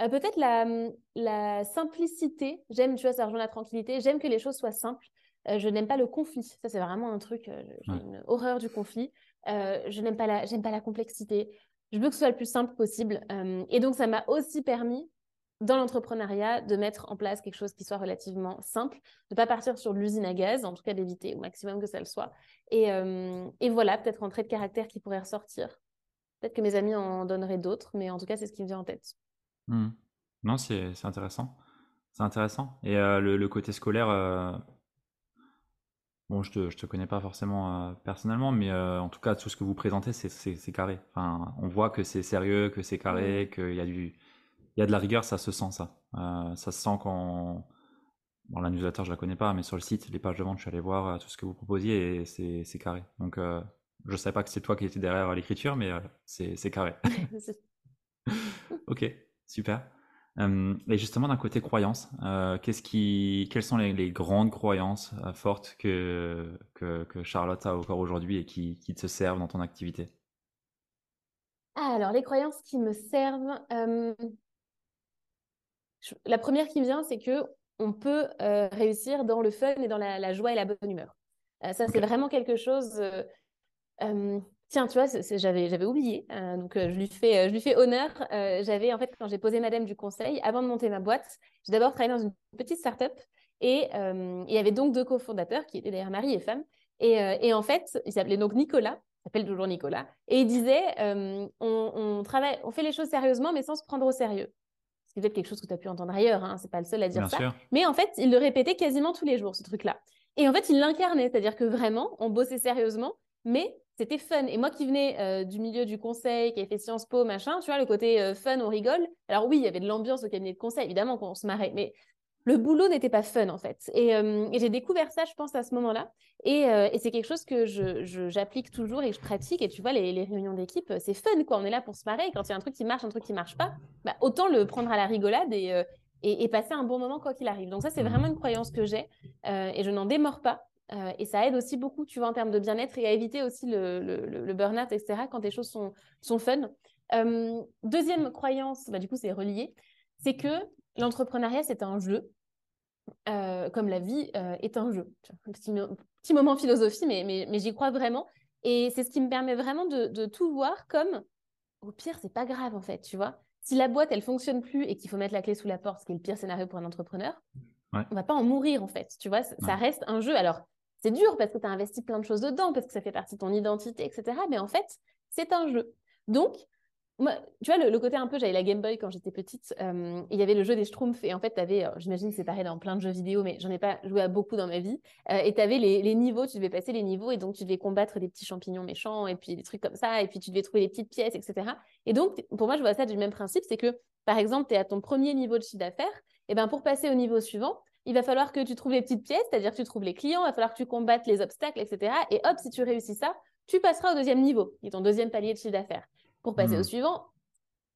Euh, Peut-être la, la, simplicité. J'aime, tu vois, ça rejoint la tranquillité. J'aime que les choses soient simples. je n'aime pas le conflit. Ça, c'est vraiment un truc. j'ai une horreur du conflit. je n'aime pas la, j'aime pas la complexité je veux que ce soit le plus simple possible. Euh, et donc, ça m'a aussi permis, dans l'entrepreneuriat, de mettre en place quelque chose qui soit relativement simple, de ne pas partir sur l'usine à gaz, en tout cas d'éviter au maximum que ça le soit. Et, euh, voilà, peut-être un trait de caractère qui pourrait ressortir. Peut-être que mes amis en donneraient d'autres, mais en tout cas, c'est ce qui me vient en tête. Mmh. Non, c'est intéressant. C'est intéressant. Et euh, le, côté scolaire, Bon, je te, te connais pas forcément euh, personnellement, mais euh, en tout cas, tout ce que vous présentez, c'est carré. Enfin, on voit que c'est sérieux, que c'est carré, qu'il y a du, il y a de la rigueur, ça se sent ça. Euh, ça se sent quand, bon, la newsletter, je la connais pas, mais sur le site, les pages de vente, je suis allé voir tout ce que vous proposiez et c'est carré. Donc, je savais pas que c'est toi qui étais derrière l'écriture, mais c'est carré. ok, super et justement, d'un côté croyance, euh, qu'est-ce qui, quelles sont les, grandes croyances euh, fortes que, que, que, Charlotte a encore aujourd'hui et qui, qui, te servent dans ton activité? Alors, les croyances qui me servent, la première qui me vient, c'est que on peut euh, réussir dans le fun et dans la, joie et la bonne humeur. ça, c'est vraiment quelque chose. Tiens, tu vois, j'avais, j'avais oublié, euh, donc euh, je, lui fais, euh, je lui fais honneur. j'avais, en fait, quand j'ai posé Madame du Conseil, avant de monter ma boîte, j'ai d'abord travaillé dans une petite start-up et il y avait donc deux cofondateurs qui étaient d'ailleurs mari et femme. Et, et en fait, il s'appelait donc Nicolas, s'appelle toujours Nicolas, et il disait on, on, travaille, on fait les choses sérieusement, mais sans se prendre au sérieux. C'est peut-être quelque chose que tu as pu entendre ailleurs, hein, c'est pas le seul à dire ça. Mais en fait, il le répétait quasiment tous les jours, ce truc-là. Et en fait, il l'incarnait, c'est-à-dire que vraiment, on bossait sérieusement, mais c'était fun. Et moi qui venais euh, du milieu du conseil, qui avait fait Sciences Po, machin, tu vois, le côté euh, fun, on rigole. Alors oui, il y avait de l'ambiance au cabinet de conseil, évidemment qu'on se marrait, mais le boulot n'était pas fun en fait. Et, j'ai découvert ça, je pense, à ce moment-là. Et, c'est quelque chose que j'applique toujours et que je pratique. Et tu vois, les, réunions d'équipe, c'est fun quoi. On est là pour se marrer. Quand il y a un truc qui marche, un truc qui marche pas, bah, autant le prendre à la rigolade et, et, passer un bon moment quoi qu'il arrive. Donc ça, c'est vraiment une croyance que j'ai et je n'en démords pas. Et ça aide aussi beaucoup, tu vois, en termes de bien-être et à éviter aussi le, le, burn-out, etc., quand les choses sont, sont fun. deuxième croyance, bah, du coup, c'est relié, c'est que l'entrepreneuriat, c'est un jeu, euh, comme la vie euh, est un jeu. Un petit, moment philosophie, mais, mais, j'y crois vraiment. Et c'est ce qui me permet vraiment de, tout voir comme, au pire, c'est pas grave en fait, tu vois. Si la boîte, elle fonctionne plus et qu'il faut mettre la clé sous la porte, ce qui est le pire scénario pour un entrepreneur, on on va pas en mourir en fait, tu vois. Ça, reste un jeu. Alors, c'est dur parce que tu as investi plein de choses dedans, parce que ça fait partie de ton identité, etc. Mais en fait, c'est un jeu. Donc, moi, tu vois, le, côté un peu, j'avais la Game Boy quand j'étais petite, euh, il y avait le jeu des Schtroumpfs, et en fait, tu avais, j'imagine que c'est pareil dans plein de jeux vidéo, mais j'en ai pas joué à beaucoup dans ma vie, euh, et tu avais les, niveaux, tu devais passer les niveaux, et donc tu devais combattre des petits champignons méchants, et puis des trucs comme ça, et puis tu devais trouver les petites pièces, etc. Et donc, pour moi, je vois ça du même principe, c'est que, par exemple, tu es à ton premier niveau de chiffre d'affaires, et ben pour passer au niveau suivant, il va falloir que tu trouves les petites pièces, c'est-à-dire que tu trouves les clients, il va falloir que tu combattes les obstacles, etc. Et hop, si tu réussis ça, tu passeras au deuxième niveau, qui est ton deuxième palier de chiffre d'affaires. Pour passer au mmh. suivant,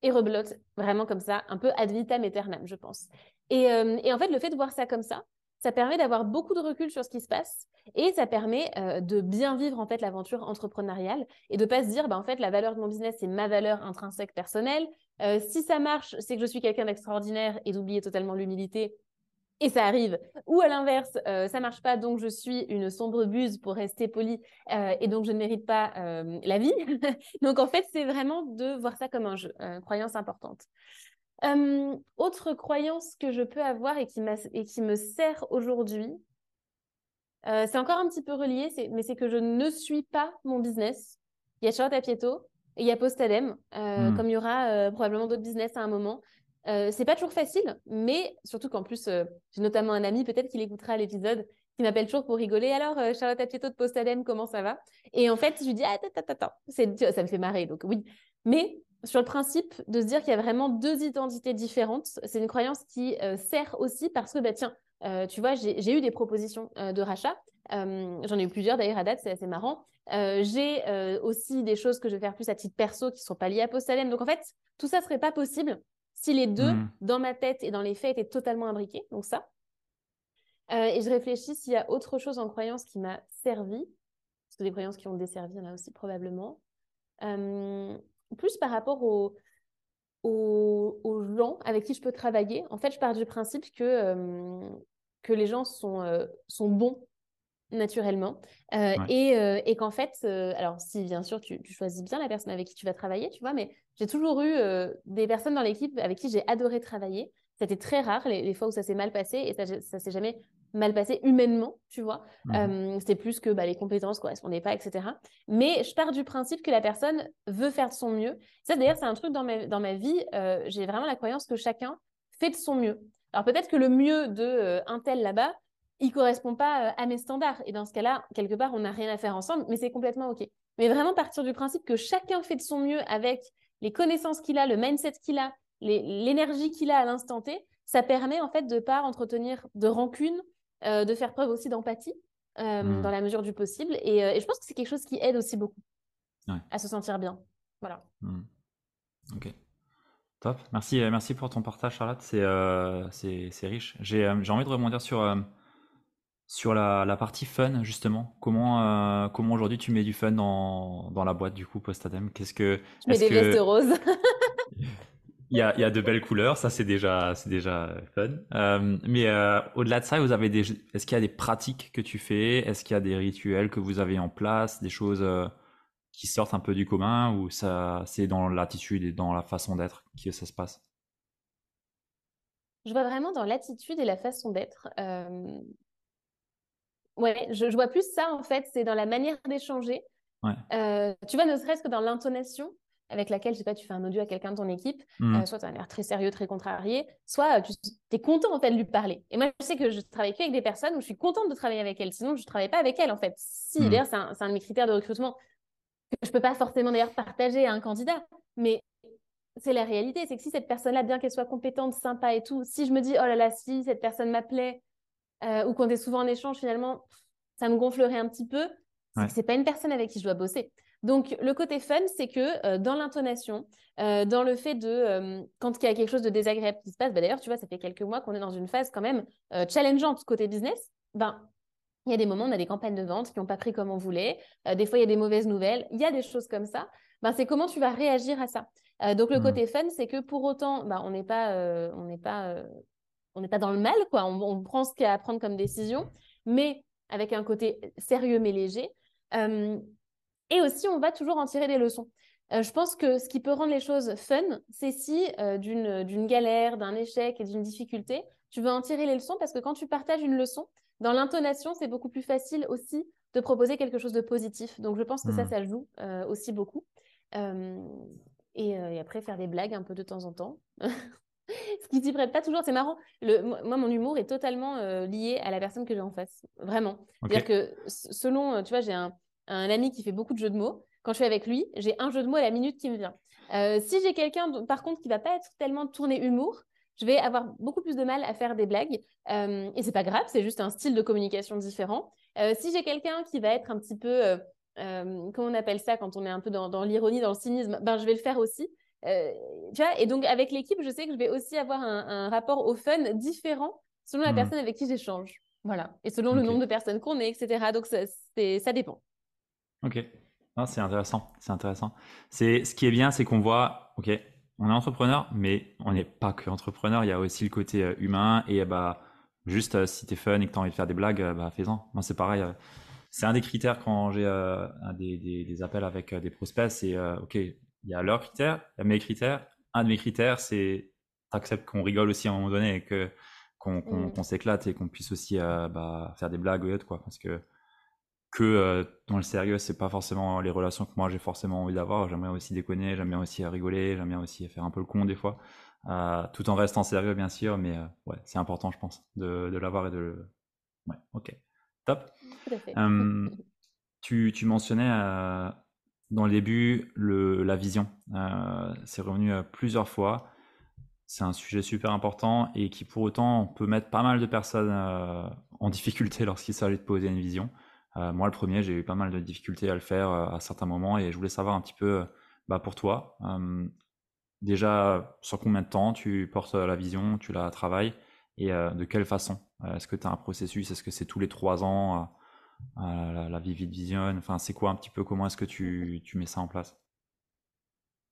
et rebelote, vraiment comme ça, un peu ad vitam aeternam, je pense. Euh, et, en fait, le fait de voir ça comme ça, ça permet d'avoir beaucoup de recul sur ce qui se passe et ça permet euh, de bien vivre en fait l'aventure entrepreneuriale et de pas se dire bah en fait la valeur de mon business c'est ma valeur intrinsèque personnelle euh, si ça marche c'est que je suis quelqu'un d'extraordinaire et d'oublier totalement l'humilité et ça arrive. Ou à l'inverse, euh, ça marche pas, donc je suis une sombre buse pour rester poli, euh, et donc je ne mérite pas euh, la vie. donc en fait, c'est vraiment de voir ça comme un jeu, croyance importante. autre croyance que je peux avoir et qui, et qui me sert aujourd'hui, c'est encore un petit peu relié, mais c'est que je ne suis pas mon business. Il y a Charlotte Apieto et il y a Postadem, hmm. comme il y aura probablement d'autres business à un moment. Euh, c'est pas toujours facile, mais surtout qu'en plus, euh, j'ai notamment un ami, peut-être qu'il écoutera l'épisode, qui m'appelle toujours pour rigoler. Alors, euh, Charlotte Apieto de Postalem, comment ça va? Et en fait, je lui dis, attends, attends, attends, ça me fait marrer, donc oui. Mais sur le principe de se dire qu'il y a vraiment deux identités différentes, c'est une croyance qui sert aussi parce que, bah, tiens, tu vois, j'ai eu des propositions de rachat. J'en ai eu plusieurs d'ailleurs à date, c'est assez marrant. j'ai aussi des choses que je vais faire plus à titre perso qui ne sont pas liées à Postalem. Donc en fait, tout ça serait pas possible si les deux, hmm. dans ma tête et dans les faits, étaient totalement imbriqués, donc ça. Euh, et je réfléchis s'il y a autre chose en croyance qui m'a servi, parce que des croyances qui ont desservi, il y en a aussi probablement. Euh, plus par rapport aux, aux, gens avec qui je peux travailler. En fait, je pars du principe que, euh, que les gens sont, sont bons naturellement. Euh, euh, et, qu'en fait, euh, alors si bien sûr tu, choisis bien la personne avec qui tu vas travailler, tu vois, mais j'ai toujours eu des personnes dans l'équipe avec qui j'ai adoré travailler. C'était très rare les, fois où ça s'est mal passé et ça, ça s'est jamais mal passé humainement, tu vois. Mmh. C'était plus que bah, les compétences correspondaient pas, etc. Mais je pars du principe que la personne veut faire de son mieux. Ça, d'ailleurs, c'est un truc dans ma, dans ma vie. j'ai vraiment la croyance que chacun fait de son mieux. Alors peut-être que le mieux de un tel là-bas, il correspond pas euh, à mes standards. Et dans ce cas-là, quelque part, on n'a rien à faire ensemble, mais c'est complètement OK. Mais vraiment partir du principe que chacun fait de son mieux avec les connaissances qu'il a, le mindset qu'il a, l'énergie qu'il a à l'instant T, ça permet en fait de ne pas entretenir de rancune, euh, de faire preuve aussi d'empathie euh, mmh. dans la mesure du possible. Et, je pense que c'est quelque chose qui aide aussi beaucoup à se sentir bien. Voilà. Mmh. Ok. Top. Merci, merci pour ton partage, Charlotte. C'est riche. J'ai envie de rebondir sur sur la, partie fun, justement, comment, euh, comment aujourd'hui tu mets du fun dans, dans la boîte du coup post-adem Qu'est-ce que Je mets des vestes roses. il, y a, il y a de belles couleurs, ça c'est déjà, c'est déjà fun. Euh, mais euh, au-delà de ça, vous avez des, est-ce qu'il y a des pratiques que tu fais? Est-ce qu'il y a des rituels que vous avez en place, des choses qui sortent un peu du commun ou ça, c'est dans l'attitude et dans la façon d'être que ça se passe? Je vois vraiment dans l'attitude et la façon d'être. Ouais, je, vois plus ça en fait, c'est dans la manière d'échanger. Euh, tu vois, ne serait-ce que dans l'intonation avec laquelle, je sais pas, tu fais un audio à quelqu'un de ton équipe, mmh. euh, soit tu as un air très sérieux, très contrarié, soit tu es content en fait de lui parler. Et moi, je sais que je travaille que avec des personnes où je suis contente de travailler avec elles, sinon je ne travaille pas avec elles en fait. Si, mmh. d'ailleurs, c'est un, de mes critères de recrutement que je peux pas forcément d'ailleurs partager à un candidat, mais c'est la réalité. C'est que si cette personne-là, bien qu'elle soit compétente, sympa et tout, si je me dis, oh là là, si cette personne m'appelait, euh, ou qu'on est souvent en échange, finalement, ça me gonflerait un petit peu, c'est c'est pas une personne avec qui je dois bosser. Donc, le côté fun, c'est que euh, dans l'intonation, euh, dans le fait de, quand il y a quelque chose de désagréable qui se passe, bah, d'ailleurs, tu vois, ça fait quelques mois qu'on est dans une phase quand même challengeante côté business, ben, il y a des moments, on a des campagnes de vente qui n'ont pas pris comme on voulait. des fois, il y a des mauvaises nouvelles. Il y a des choses comme ça. Ben, c'est comment tu vas réagir à ça. donc, le mmh. côté fun, c'est que pour autant, ben, on n'est pas, on n'est pas on n'est pas dans le mal, quoi. On, prend ce qu'il y a à prendre comme décision, mais avec un côté sérieux mais léger. Euh, et aussi, on va toujours en tirer des leçons. Euh, je pense que ce qui peut rendre les choses fun, c'est si euh, d'une galère, d'un échec et d'une difficulté, tu veux en tirer les leçons parce que quand tu partages une leçon, dans l'intonation, c'est beaucoup plus facile aussi de proposer quelque chose de positif. Donc, je pense que ça, mmh. ça joue aussi beaucoup. et, après, faire des blagues un peu de temps en temps. ce qui s'y prête pas toujours. C'est marrant. Le, moi, mon humour est totalement euh, lié à la personne que j'ai en face. Vraiment. C'est-à-dire que selon, euh, tu vois, j'ai un, un, ami qui fait beaucoup de jeux de mots. Quand je suis avec lui, j'ai un jeu de mots à la minute qui me vient. Euh, si j'ai quelqu'un, par contre, qui va pas être tellement tourné humour, je vais avoir beaucoup plus de mal à faire des blagues. Euh, et c'est pas grave, c'est juste un style de communication différent. si j'ai quelqu'un qui va être un petit peu, comment on appelle ça quand on est un peu dans, dans l'ironie, dans le cynisme, ben je vais le faire aussi. Euh, tu vois, et donc avec l'équipe, je sais que je vais aussi avoir un, rapport au fun différent selon la hmm. personne avec qui j'échange. Voilà. Et selon le nombre de personnes qu'on est, etc. Donc ça, ça dépend. Ok. c'est intéressant. C'est intéressant. C'est ce qui est bien, c'est qu'on voit, ok, on est entrepreneur, mais on n'est pas que entrepreneur. Il y a aussi le côté euh, humain et bah juste euh, si tu es fun et que tu as envie de faire des blagues, bah fais-en. Moi, c'est pareil. c'est un des critères quand j'ai des, des, des, appels avec des prospects, c'est ok, il y a leurs critères, il y a mes critères. Un de mes critères, c'est acceptes qu'on rigole aussi à un moment donné et que qu'on mm. s'éclate et qu'on puisse aussi euh, bah, faire des blagues ou autre quoi. Parce que que euh, dans le sérieux c'est pas forcément les relations que moi j'ai forcément envie d'avoir. J'aime bien aussi déconner j'aime bien aussi rigoler j'aime bien aussi faire un peu le con des fois. Euh, tout en restant sérieux bien sûr mais ouais c'est important je pense de, de l'avoir et de ouais ok. Top. Tu, tu mentionnais dans le début, le, la vision. Euh, c'est revenu euh, plusieurs fois. C'est un sujet super important et qui pour autant peut mettre pas mal de personnes euh, en difficulté lorsqu'il s'agit de poser une vision. moi, le premier, j'ai eu pas mal de difficultés à le faire à certains moments et je voulais savoir un petit peu bah, pour toi. déjà, sur combien de temps tu portes la vision, tu la travailles et de quelle façon? Est-ce que tu as un processus? Est-ce que c'est tous les trois ans la, la Vivid Vision Enfin, c'est quoi un petit peu Comment est-ce que tu, tu, mets ça en place?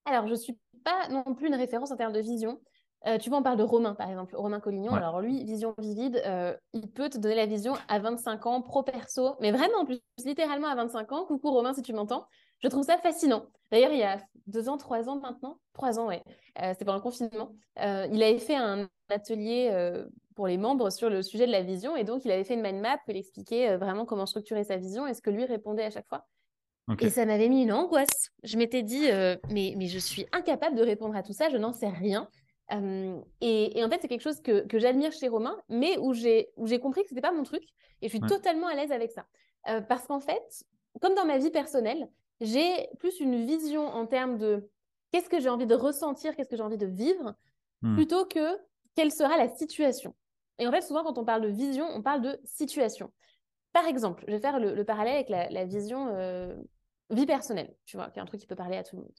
Alors, je ne suis pas non plus une référence en termes de vision. Euh, tu vois, on parle de Romain, par exemple, Romain Collignon. Alors, lui, vision vivide, euh, il peut te donner la vision à 25 ans, pro-perso, mais vraiment, en plus, littéralement à 25 ans. Coucou Romain, si tu m'entends. Je trouve ça fascinant. D'ailleurs, il y a deux ans, trois ans maintenant, trois ans, ouais, euh, c'était pendant le confinement, il avait fait un atelier pour les membres sur le sujet de la vision. Et donc, il avait fait une mind map il expliquait euh, vraiment comment structurer sa vision et ce que lui répondait à chaque fois. Et ça m'avait mis une angoisse. Je m'étais dit, euh, mais, mais je suis incapable de répondre à tout ça, je n'en sais rien. Euh, et, en fait, c'est quelque chose que, que j'admire chez Romain, mais où j'ai compris que ce n'était pas mon truc. Et je suis totalement à l'aise avec ça. parce qu'en fait, comme dans ma vie personnelle, j'ai plus une vision en termes de qu'est-ce que j'ai envie de ressentir, qu'est-ce que j'ai envie de vivre, hmm. plutôt que quelle sera la situation. Et en fait, souvent, quand on parle de vision, on parle de situation. Par exemple, je vais faire le, parallèle avec la, vision euh, vie personnelle, tu vois, qui est un truc qui peut parler à tout le monde.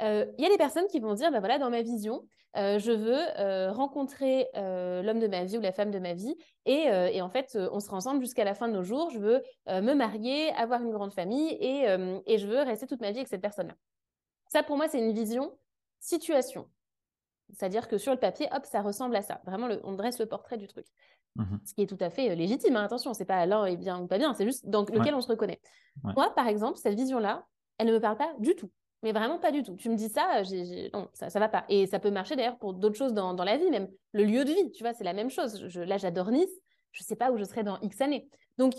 Euh, il y a des personnes qui vont dire, ben voilà, dans ma vision, euh, je veux rencontrer l'homme de ma vie ou la femme de ma vie, et, et en fait, on sera ensemble jusqu'à la fin de nos jours. Je veux me marier, avoir une grande famille, et, et je veux rester toute ma vie avec cette personne-là. Ça, pour moi, c'est une vision situation. C'est-à-dire que sur le papier, hop, ça ressemble à ça. Vraiment, on dresse le portrait du truc. Mmh Ce qui est tout à fait euh, légitime, hein, attention, c'est pas l'un est bien ou pas bien, c'est juste dans lequel on se reconnaît. Moi, par exemple, cette vision-là, elle ne me parle pas du tout. Mais vraiment pas du tout. Tu me dis ça, non, ça, ça va pas. Et ça peut marcher d'ailleurs pour d'autres choses dans, la vie, même le lieu de vie, tu vois, c'est la même chose. là, j'adore Nice, je sais pas où je serai dans X années. Donc,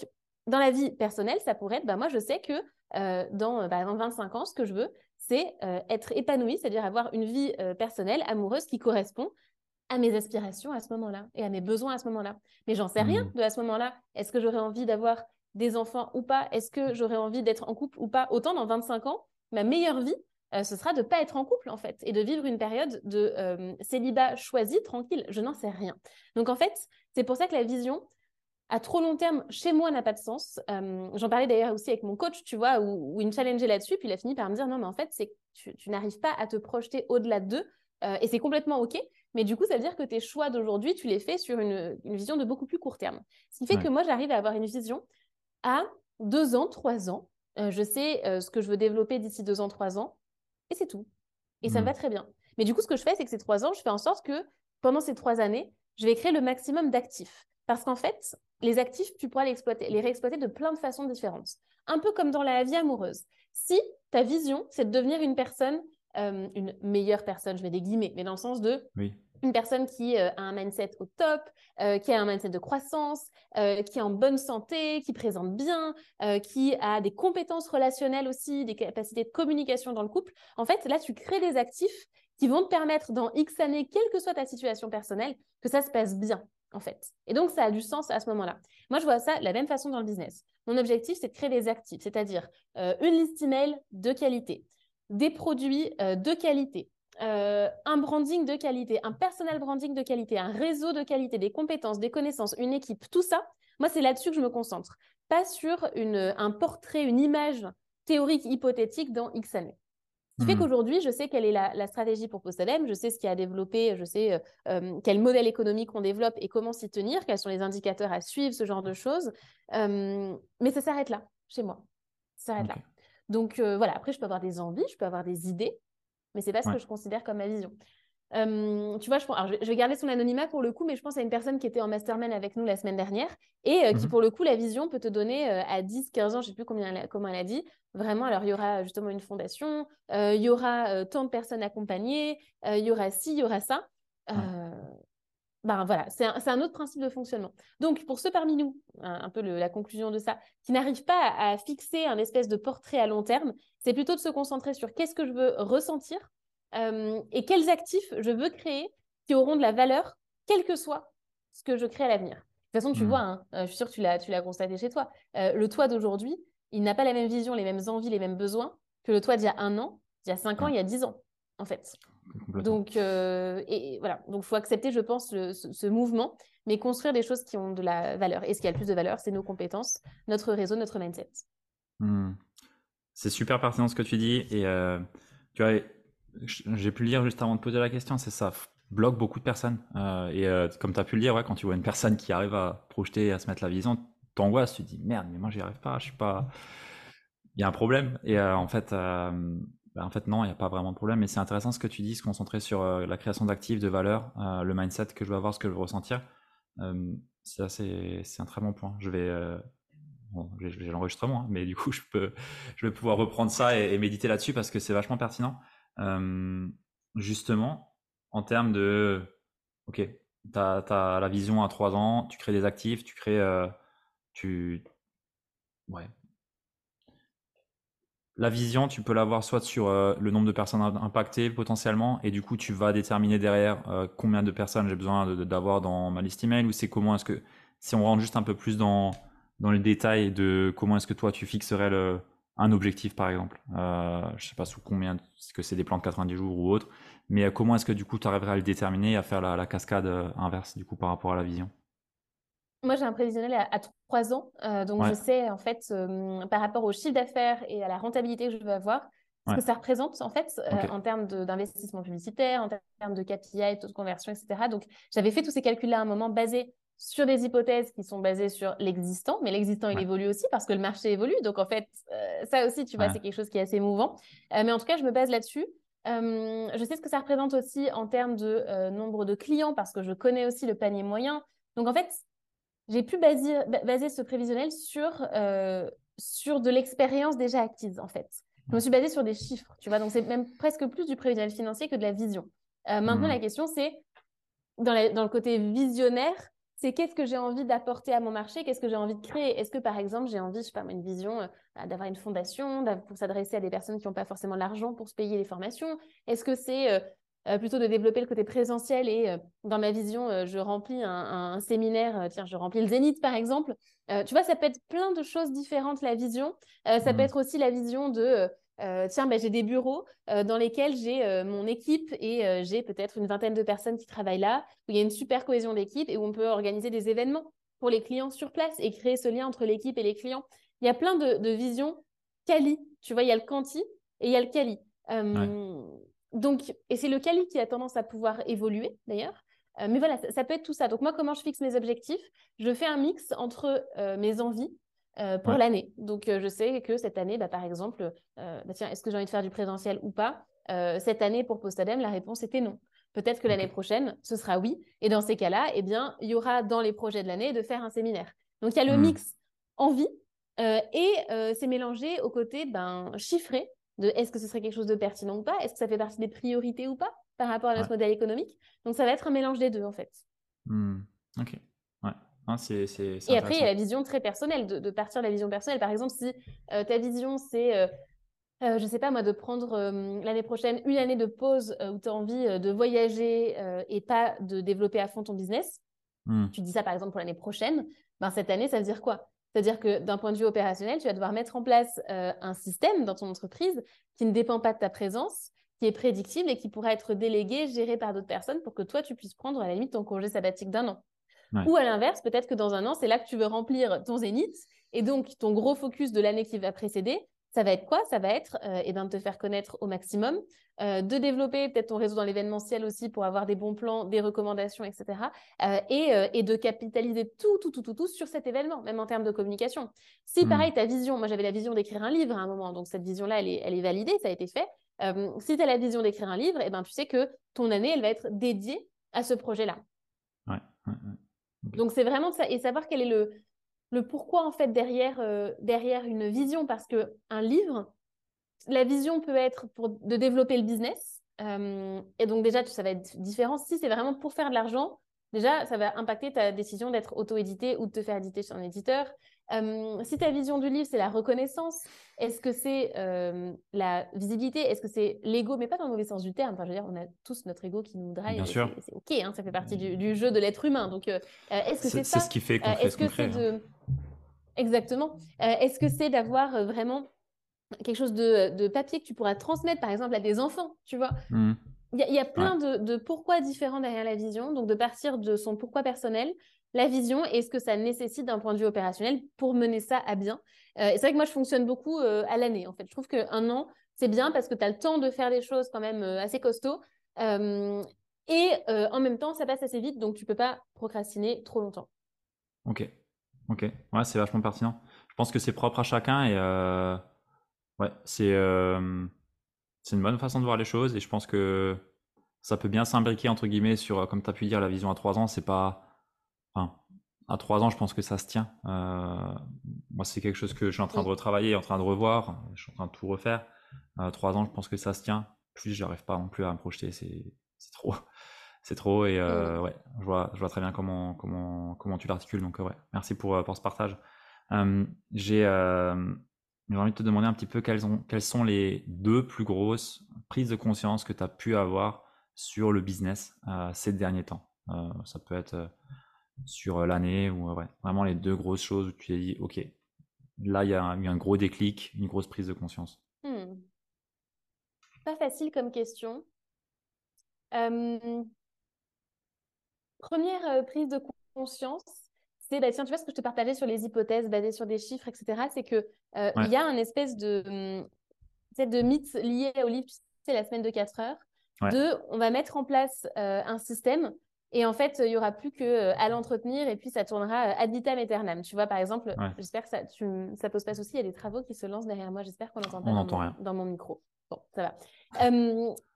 dans la vie personnelle, ça pourrait être, bah, moi, je sais que euh, dans, par exemple, 25 ans, ce que je veux, c'est euh, être épanoui, c'est-à-dire avoir une vie euh, personnelle, amoureuse qui correspond à mes aspirations à ce moment-là et à mes besoins à ce moment-là. Mais j'en sais rien mmh. de à ce moment-là. Est-ce que j'aurais envie d'avoir des enfants ou pas? Est-ce que j'aurais envie d'être en couple ou pas? Autant dans 25 ans, ma meilleure vie, ce sera de ne pas être en couple, en fait, et de vivre une période de célibat choisi, tranquille. Je n'en sais rien. Donc, en fait, c'est pour ça que la vision, à trop long terme, chez moi, n'a pas de sens. J'en parlais d'ailleurs aussi avec mon coach, tu vois, où, il me challengeait là-dessus, puis il a fini par me dire non, mais en fait, c'est tu, tu n'arrives pas à te projeter au-delà d'eux, et c'est complètement OK. Mais du coup, ça veut dire que tes choix d'aujourd'hui, tu les fais sur une, vision de beaucoup plus court terme. Ce qui fait que moi, j'arrive à avoir une vision à deux ans, trois ans. Euh, je sais euh, ce que je veux développer d'ici deux ans, trois ans. Et c'est tout. Et ça me hmm. va très bien. Mais du coup, ce que je fais, c'est que ces trois ans, je fais en sorte que pendant ces trois années, je vais créer le maximum d'actifs. Parce qu'en fait, les actifs, tu pourras les, exploiter, les réexploiter de plein de façons différentes. Un peu comme dans la vie amoureuse. Si ta vision, c'est de devenir une personne, euh, une meilleure personne, je mets des guillemets, mais dans le sens de oui une personne qui euh, a un mindset au top, euh, qui a un mindset de croissance, qui est en bonne santé, qui présente bien, qui a des compétences relationnelles aussi, des capacités de communication dans le couple. En fait, là, tu crées des actifs qui vont te permettre dans X années, quelle que soit ta situation personnelle, que ça se passe bien, en fait. Et donc, ça a du sens à ce moment-là. Moi, je vois ça de la même façon dans le business. Mon objectif, c'est de créer des actifs, c'est-à-dire une liste email de qualité, des produits de qualité, euh, un branding de qualité, un personnel branding de qualité, un réseau de qualité, des compétences, des connaissances, une équipe, tout ça, moi, c'est là-dessus que je me concentre. Pas sur un portrait, une image théorique, hypothétique dans X années. Ce qui fait hmm. qu'aujourd'hui, je sais quelle est la, stratégie pour Postalem, je sais ce qui a développé, je sais euh, euh, quel modèle économique on développe et comment s'y tenir, quels sont les indicateurs à suivre, ce genre de choses. mais ça s'arrête là, chez moi. Ça s'arrête là. Donc voilà, après, je peux avoir des envies, je peux avoir des idées, mais c'est pas ce que je considère comme ma vision. Tu vois, je, je, vais garder son anonymat pour le coup, mais je pense à une personne qui était en mastermind avec nous la semaine dernière et euh, qui, mmh pour le coup, la vision peut te donner euh, à 10, 15 ans, je sais plus combien comment elle a dit. Vraiment, alors il y aura justement une fondation, euh, il y aura tant de personnes accompagnées, il y aura ci, il y aura ça. Ben voilà, c'est un, autre principe de fonctionnement. Donc, pour ceux parmi nous, un, peu la conclusion de ça, qui n'arrivent pas à, fixer un espèce de portrait à long terme, c'est plutôt de se concentrer sur qu'est-ce que je veux ressentir euh, et quels actifs je veux créer qui auront de la valeur, quel que soit ce que je crée à l'avenir. De toute façon, tu mmh. vois, hein, euh, je suis sûre que tu l'as, tu l'as constaté chez toi, euh, le toi d'aujourd'hui, il n'a pas la même vision, les mêmes envies, les mêmes besoins que le toi d'il y a un an, d'il y a cinq ans, il y a dix ans, en fait. Donc, euh, et, voilà. Donc, faut accepter, je pense, ce, mouvement, mais construire des choses qui ont de la valeur. Et ce qui a le plus de valeur, c'est nos compétences, notre réseau, notre mindset. Hmm. C'est super pertinent ce que tu dis. Et euh, tu vois, j'ai pu le lire juste avant de poser la question, c'est ça bloque beaucoup de personnes. Euh, et comme tu as pu le lire, ouais, quand tu vois une personne qui arrive à projeter, à se mettre la vision, t'angoisses, tu te dis merde, mais moi j'y arrive pas, je suis pas. Il y a un problème. Et en fait, bah, en fait, non, il n'y a pas vraiment de problème. Mais c'est intéressant ce que tu dis, se concentrer sur euh, la création d'actifs, de valeur, euh, le mindset que je veux avoir, ce que je veux ressentir. Euh, c'est un très bon point. Je vais, bon, j'ai l'enregistrement, hein, mais du coup, je, peux, je vais pouvoir reprendre ça et, méditer là-dessus parce que c'est vachement pertinent. Justement, en termes de, ok, tu as, la vision à trois ans, tu crées des actifs, tu crées, tu, ouais, la vision, tu peux l'avoir soit sur le nombre de personnes impactées potentiellement, et du coup, tu vas déterminer derrière combien de personnes j'ai besoin d'avoir dans ma liste email, ou c'est comment est-ce que, si on rentre juste un peu plus dans, dans les détails de comment est-ce que toi tu fixerais le, un objectif par exemple. Euh, je sais pas sous combien, est-ce que c'est des plans de 90 jours ou autre, mais comment est-ce que du coup tu arriverais à le déterminer, à faire la, la cascade inverse du coup par rapport à la vision? Moi, j'ai un prévisionnel à, trois ans. Euh, donc, je sais, en fait, euh, par rapport au chiffre d'affaires et à la rentabilité que je veux avoir, ce que ça représente, en fait, euh, en termes d'investissement publicitaire, en termes de KPI, taux de conversion, etc. Donc, j'avais fait tous ces calculs-là à un moment basés sur des hypothèses qui sont basées sur l'existant, mais l'existant, il évolue aussi parce que le marché évolue. Donc, en fait, ça aussi, tu vois, c'est quelque chose qui est assez émouvant. mais en tout cas, je me base là-dessus. je sais ce que ça représente aussi en termes de nombre de clients parce que je connais aussi le panier moyen. Donc, en fait, j'ai pu baser, baser, ce prévisionnel sur, euh, sur de l'expérience déjà acquise, en fait. Je me suis basée sur des chiffres, tu vois. Donc, c'est même presque plus du prévisionnel financier que de la vision. Euh, maintenant, la mmh. question, c'est, dans, dans, le côté visionnaire, c'est qu'est-ce que j'ai envie d'apporter à mon marché, qu'est-ce que j'ai envie de créer? Est-ce que, par exemple, j'ai envie, je sais pas, une vision euh, d'avoir une fondation, pour s'adresser à des personnes qui n'ont pas forcément l'argent pour se payer les formations? Est-ce que c'est euh, plutôt de développer le côté présentiel et euh, dans ma vision, euh, je remplis un, séminaire, tiens, je remplis le Zénith par exemple? tu vois, ça peut être plein de choses différentes la vision. ça peut mmh. être aussi la vision de tiens, ben, j'ai des bureaux dans lesquels j'ai mon équipe et j'ai peut-être une vingtaine de personnes qui travaillent là, où il y a une super cohésion d'équipe et où on peut organiser des événements pour les clients sur place et créer ce lien entre l'équipe et les clients. Il y a plein de, visions quali. Tu vois, il y a le quanti et il y a le quali. Donc, et c'est le quali qui a tendance à pouvoir évoluer d'ailleurs. Euh, mais voilà, ça, peut être tout ça. Donc moi, comment je fixe mes objectifs? Je fais un mix entre euh, mes envies euh, pour l'année. Donc je sais que cette année, bah, par exemple, bah, tiens, est-ce que j'ai envie de faire du présentiel ou pas? Cette année pour Postadem, la réponse était non. Peut-être que l'année prochaine, ce sera oui. Et dans ces cas-là, eh bien, il y aura dans les projets de l'année de faire un séminaire. Donc il y a le hmm. mix envie et c'est mélangé au côté ben, chiffré de est-ce que ce serait quelque chose de pertinent ou pas? Est-ce que ça fait partie des priorités ou pas par rapport à notre modèle économique? Donc, ça va être un mélange des deux, en fait. Mmh. Ok. Ouais. et après, il y a la vision très personnelle, de, partir de la vision personnelle. Par exemple, si euh, ta vision, c'est, euh, euh, je ne sais pas moi, de prendre l'année prochaine une année de pause où tu as envie de voyager et pas de développer à fond ton business, mmh. tu dis ça par exemple pour l'année prochaine, ben, cette année, ça veut dire quoi? C'est-à-dire que d'un point de vue opérationnel, tu vas devoir mettre en place euh, un système dans ton entreprise qui ne dépend pas de ta présence, qui est prédictible et qui pourra être délégué, géré par d'autres personnes pour que toi, tu puisses prendre à la limite ton congé sabbatique d'un an. Ou à l'inverse, peut-être que dans un an, c'est là que tu veux remplir ton zénith et donc ton gros focus de l'année qui va précéder, ça va être quoi? Ça va être euh, eh ben, de te faire connaître au maximum, euh, de développer peut-être ton réseau dans l'événementiel aussi pour avoir des bons plans, des recommandations, etc. Euh, et, de capitaliser tout, tout, tout, tout, tout sur cet événement, même en termes de communication. Si, hmm. pareil, ta vision, moi j'avais la vision d'écrire un livre à un moment, donc cette vision-là, elle est, elle est validée, ça a été fait. si tu as la vision d'écrire un livre, eh ben, tu sais que ton année, elle va être dédiée à ce projet-là. Ouais, Donc c'est vraiment ça, et savoir quel est le, pourquoi en fait derrière, euh, derrière une vision. Parce que un livre, la vision peut être pour de développer le business. Euh, et donc déjà, ça va être différent. Si c'est vraiment pour faire de l'argent, déjà, ça va impacter ta décision d'être auto-édité ou de te faire éditer chez un éditeur. Euh, si ta vision du livre, c'est la reconnaissance, est-ce que c'est la visibilité? Est-ce que c'est l'ego? Mais pas dans le mauvais sens du terme. Enfin, je veux dire, on a tous notre ego qui nous drive. Bien sûr. C'est OK, hein, ça fait partie du, jeu de l'être humain. Donc, est-ce que c'est ça C'est ce qui fait qu'on fait ce qu'on fait. Hein. Exactement. Euh, est-ce que c'est d'avoir euh, vraiment quelque chose de, papier que tu pourras transmettre, par exemple, à des enfants, tu vois? Mmh. Il y, a plein de, pourquoi différents derrière la vision, donc de partir de son pourquoi personnel, la vision et ce que ça nécessite d'un point de vue opérationnel pour mener ça à bien. Euh, c'est vrai que moi, je fonctionne beaucoup à l'année, en fait. Je trouve qu'un an, c'est bien parce que tu as le temps de faire des choses quand même assez costauds. et en même temps, ça passe assez vite, donc tu peux pas procrastiner trop longtemps. Ok. Ok, ouais, c'est vachement pertinent. Je pense que c'est propre à chacun et euh, ouais, c'est euh, une bonne façon de voir les choses et je pense que ça peut bien s'imbriquer entre guillemets sur, euh, comme tu as pu dire, la vision à trois ans. C'est pas. Enfin, à trois ans, je pense que ça se tient. moi, c'est quelque chose que je suis en train de retravailler, en train de revoir. Je suis en train de tout refaire. À trois ans, je pense que ça se tient. Plus, j'arrive pas non plus à me projeter. C'est trop c'est trop et euh, ouais, je vois, je vois très bien comment, comment, comment tu l'articules. Donc ouais, merci pour, euh, pour ce partage. j'ai envie de te demander un petit peu quelles, ont, quelles sont les deux plus grosses prises de conscience que tu as pu avoir sur le business euh, ces derniers temps. ça peut être sur l'année ou ouais, vraiment les deux grosses choses où tu t'es dit, ok, là il y a eu un gros déclic, une grosse prise de conscience. Hmm. Pas facile comme question. Première euh, prise de conscience, c'est, bah, tiens, tu vois ce que je te partageais sur les hypothèses basées sur des chiffres, etc. C'est qu'il euh, il y a un espèce de, de mythe lié au livre, c'est la semaine de 4 heures, de on va mettre en place euh, un système et en fait, il n'y aura plus qu'à à l'entretenir et puis ça tournera ad vitam aeternam. Tu vois, par exemple, j'espère que ça ne ça pose pas souci, il y a des travaux qui se lancent derrière moi, j'espère qu'on n'entend pas dans, mon, dans, mon, micro. Bon, ça va.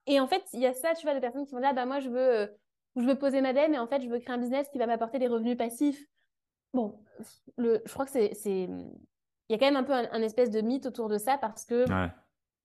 et en fait, il y a ça, tu vois, des personnes qui vont dire, ah, bah, moi, je veux je veux poser ma dème et en fait, je veux créer un business qui va m'apporter des revenus passifs. Bon, le, je crois que c'est. Il y a quand même un peu un, espèce de mythe autour de ça parce que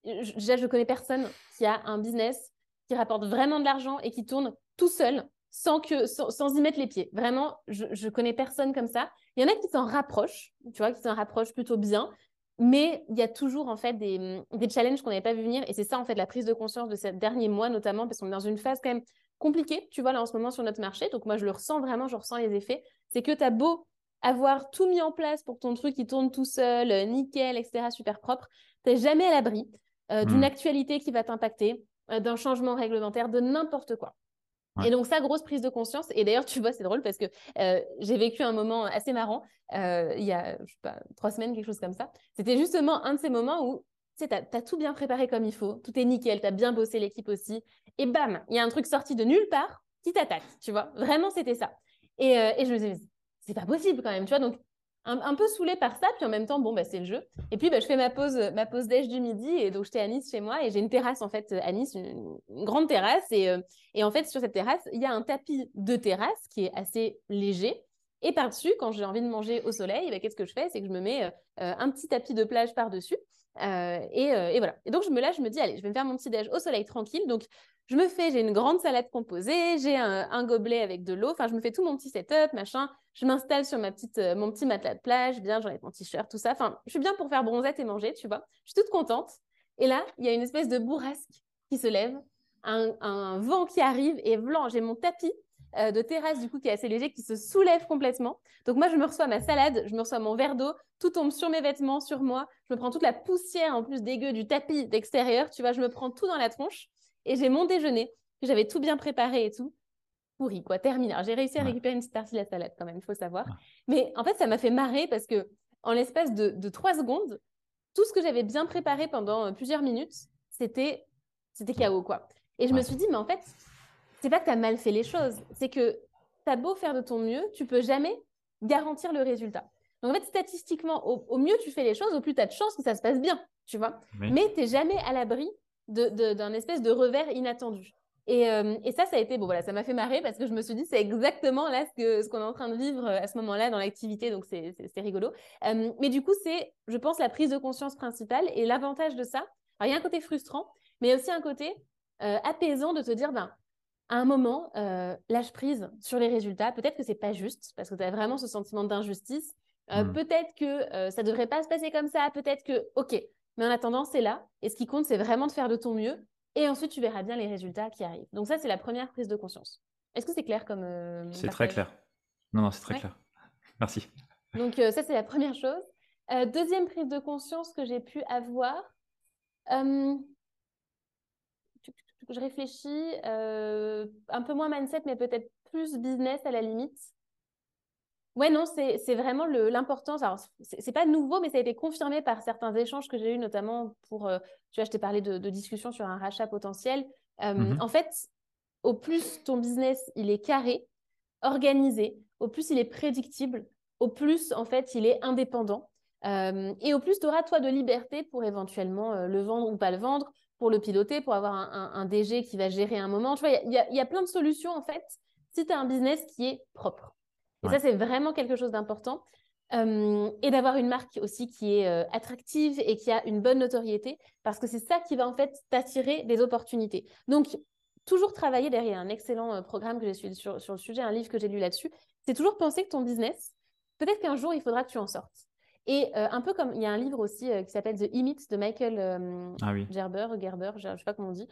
déjà, je connais personne qui a un business qui rapporte vraiment de l'argent et qui tourne tout seul sans, que, sans, y mettre les pieds. Vraiment, je, je connais personne comme ça. Il y en a qui s'en rapprochent, tu vois, qui s'en rapprochent plutôt bien. Mais il y a toujours en fait des, des challenges qu'on n'avait pas vu venir. Et c'est ça en fait la prise de conscience de ces derniers mois notamment, parce qu'on est dans une phase quand même compliqué, tu vois, là en ce moment sur notre marché. Donc moi, je le ressens vraiment, je ressens les effets. C'est que tu as beau avoir tout mis en place pour ton truc qui tourne tout seul, euh, nickel, etc., super propre, tu n'es jamais à l'abri d'une hmm. actualité qui va t'impacter, d'un changement réglementaire, de n'importe quoi. Et donc, ça, grosse prise de conscience. Et d'ailleurs, tu vois, c'est drôle parce que j'ai vécu un moment assez marrant il y a, trois semaines, quelque chose comme ça. C'était justement un de ces moments où tu sais, tu as, tout bien préparé comme il faut, tout est nickel, tu as bien bossé l'équipe aussi. Et bam, il y a un truc sorti de nulle part qui t'attaque, tu vois. Vraiment, c'était ça. Et, et je me disais, c'est pas possible quand même, tu vois. Donc, un, peu saoulée par ça, puis en même temps, bon, bah, c'est le jeu. Et puis, bah, je fais ma pause, ma pause déj du midi, et donc j'étais à Nice chez moi, et j'ai une terrasse en fait à Nice, une, grande terrasse, et, euh, et, en fait sur cette terrasse, il y a un tapis de terrasse qui est assez léger. Et par-dessus, quand j'ai envie de manger au soleil, bah, qu'est-ce que je fais? C'est que je me mets euh, euh, un petit tapis de plage par-dessus. Et, et, voilà. Et donc, je me lâche, je me dis, allez, je vais me faire mon petit déj au soleil tranquille. Donc, je me fais, j'ai une grande salade composée, j'ai un, gobelet avec de l'eau, enfin, je me fais tout mon petit setup, machin. Je m'installe sur ma petite, euh, mon petit matelas de plage, bien, j'enlève mon t-shirt, tout ça. Enfin, je suis bien pour faire bronzette et manger, tu vois. Je suis toute contente. Et là, il y a une espèce de bourrasque qui se lève, un, vent qui arrive et blanc, j'ai mon tapis euh, de terrasse du coup qui est assez léger, qui se soulève complètement. Donc moi, je me reçois ma salade, je me reçois mon verre d'eau, tout tombe sur mes vêtements, sur moi. Je me prends toute la poussière en plus dégueu du tapis d'extérieur, tu vois, je me prends tout dans la tronche. Et j'ai mon déjeuner, j'avais tout bien préparé et tout. Pourri, quoi, terminé. j'ai réussi à récupérer une petite partie de la salade quand même, il faut savoir. Mais en fait, ça m'a fait marrer parce que en l'espace de, trois secondes, tout ce que j'avais bien préparé pendant euh, plusieurs minutes, c'était c'était chaos, quoi. Et je me suis dit, mais en fait, c'est pas que tu as mal fait les choses, c'est que tu as beau faire de ton mieux, tu peux jamais garantir le résultat. Donc en fait, statistiquement, au, mieux tu fais les choses, au plus tu as de chances que ça se passe bien, tu vois. Mais tu n'es jamais à l'abri d'un espèce de revers inattendu. Euh, et, ça, ça a été, bon voilà, ça m'a fait marrer parce que je me suis dit, c'est exactement là ce qu'on ce est en train de vivre euh, à ce moment-là dans l'activité, donc c'est rigolo. Euh, mais du coup, c'est, je pense, la prise de conscience principale et l'avantage de ça. Alors, il y a un côté frustrant, mais aussi un côté apaisant de te dire, ben, à un moment, lâche prise sur les résultats. Peut-être que c'est pas juste parce que tu as vraiment ce sentiment d'injustice. Mmh. Peut-être que ça devrait pas se passer comme ça. Peut-être que, ok, mais en attendant, c'est là. Et ce qui compte, c'est vraiment de faire de ton mieux. Et ensuite, tu verras bien les résultats qui arrivent. Donc ça, c'est la première prise de conscience. Est-ce que c'est clair comme... Euh, c'est très clair. Non, non, c'est très clair. Merci. Donc euh, ça, c'est la première chose. Euh, deuxième prise de conscience que j'ai pu avoir. Je réfléchis. un peu moins mindset, mais peut-être plus business à la limite. Ouais, non, c'est vraiment l'importance. Alors, c'est pas nouveau, mais ça a été confirmé par certains échanges que j'ai eus, notamment pour, euh, tu vois, je t'ai parlé de, de discussions sur un rachat potentiel. Euh, mmh en fait, au plus ton business, il est carré, organisé, au plus il est prédictible, au plus, en fait, il est indépendant. Euh, et au plus, tu auras, toi, de liberté pour éventuellement le vendre ou pas le vendre, pour le piloter, pour avoir un, DG qui va gérer un moment. Tu vois, il y, y, a plein de solutions, en fait, si tu as un business qui est propre. Et ça, c'est vraiment quelque chose d'important. Euh, et d'avoir une marque aussi qui est euh, attractive et qui a une bonne notoriété, parce que c'est ça qui va en fait t'attirer des opportunités. Donc, toujours travailler derrière un excellent euh, programme que j'ai suivi sur, sur, le sujet, un livre que j'ai lu là-dessus, c'est toujours penser que ton business, peut-être qu'un jour, il faudra que tu en sortes. Et un peu comme il y a un livre aussi qui s'appelle The Imit de Michael ah Gerber, Gerber, je ne sais pas comment on dit,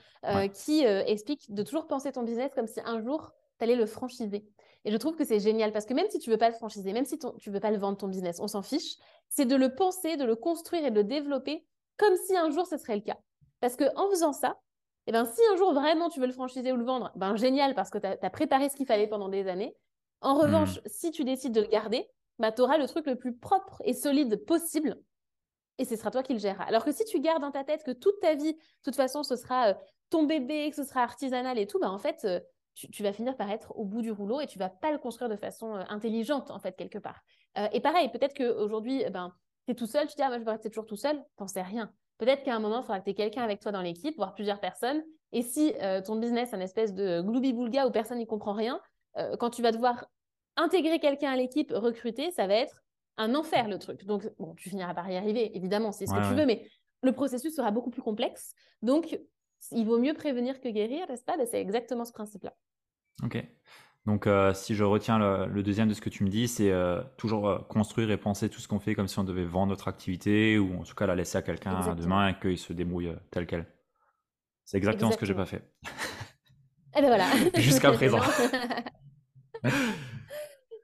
qui explique de toujours penser ton business comme si un jour, tu allais le franchiser. Et je trouve que c'est génial parce que même si tu veux pas le franchiser, même si tu veux pas le vendre ton business, on s'en fiche, c'est de le penser, de le construire et de le développer comme si un jour ce serait le cas. Parce que en faisant ça, eh ben, si un jour vraiment tu veux le franchiser ou le vendre, ben génial parce que tu as, préparé ce qu'il fallait pendant des années. En revanche, hmm. si tu décides de le garder, ben, tu auras le truc le plus propre et solide possible et ce sera toi qui le géreras. Alors que si tu gardes dans ta tête que toute ta vie, de toute façon, ce sera euh, ton bébé, que ce sera artisanal et tout, ben en fait, euh, tu, vas finir par être au bout du rouleau et tu vas pas le construire de façon euh, intelligente, en fait, quelque part. Et pareil, peut-être qu'aujourd'hui, eh ben, tu es tout seul, tu dis, ah, moi, je vais rester toujours tout seul, t'en sais rien. Peut-être qu'à un moment, il faudra que tu aies quelqu'un avec toi dans l'équipe, voire plusieurs personnes. Et si ton business est une espèce de gloubi-boulga où personne n'y comprend rien, quand tu vas devoir intégrer quelqu'un à l'équipe, recruter, ça va être un enfer, le truc. Donc, bon, tu finiras par y arriver, évidemment, c'est ce que tu veux, mais le processus sera beaucoup plus complexe. Donc, il vaut mieux prévenir que guérir, n'est-ce pas? Ben, C'est exactement ce principe-là. Ok. Donc, euh, si je retiens le, deuxième de ce que tu me dis, c'est euh, toujours euh, construire et penser tout ce qu'on fait comme si on devait vendre notre activité ou en tout cas la laisser à quelqu'un demain et qu'il se débrouille tel quel. C'est exactement, ce que j'ai pas fait. Et eh ben voilà. Jusqu'à présent.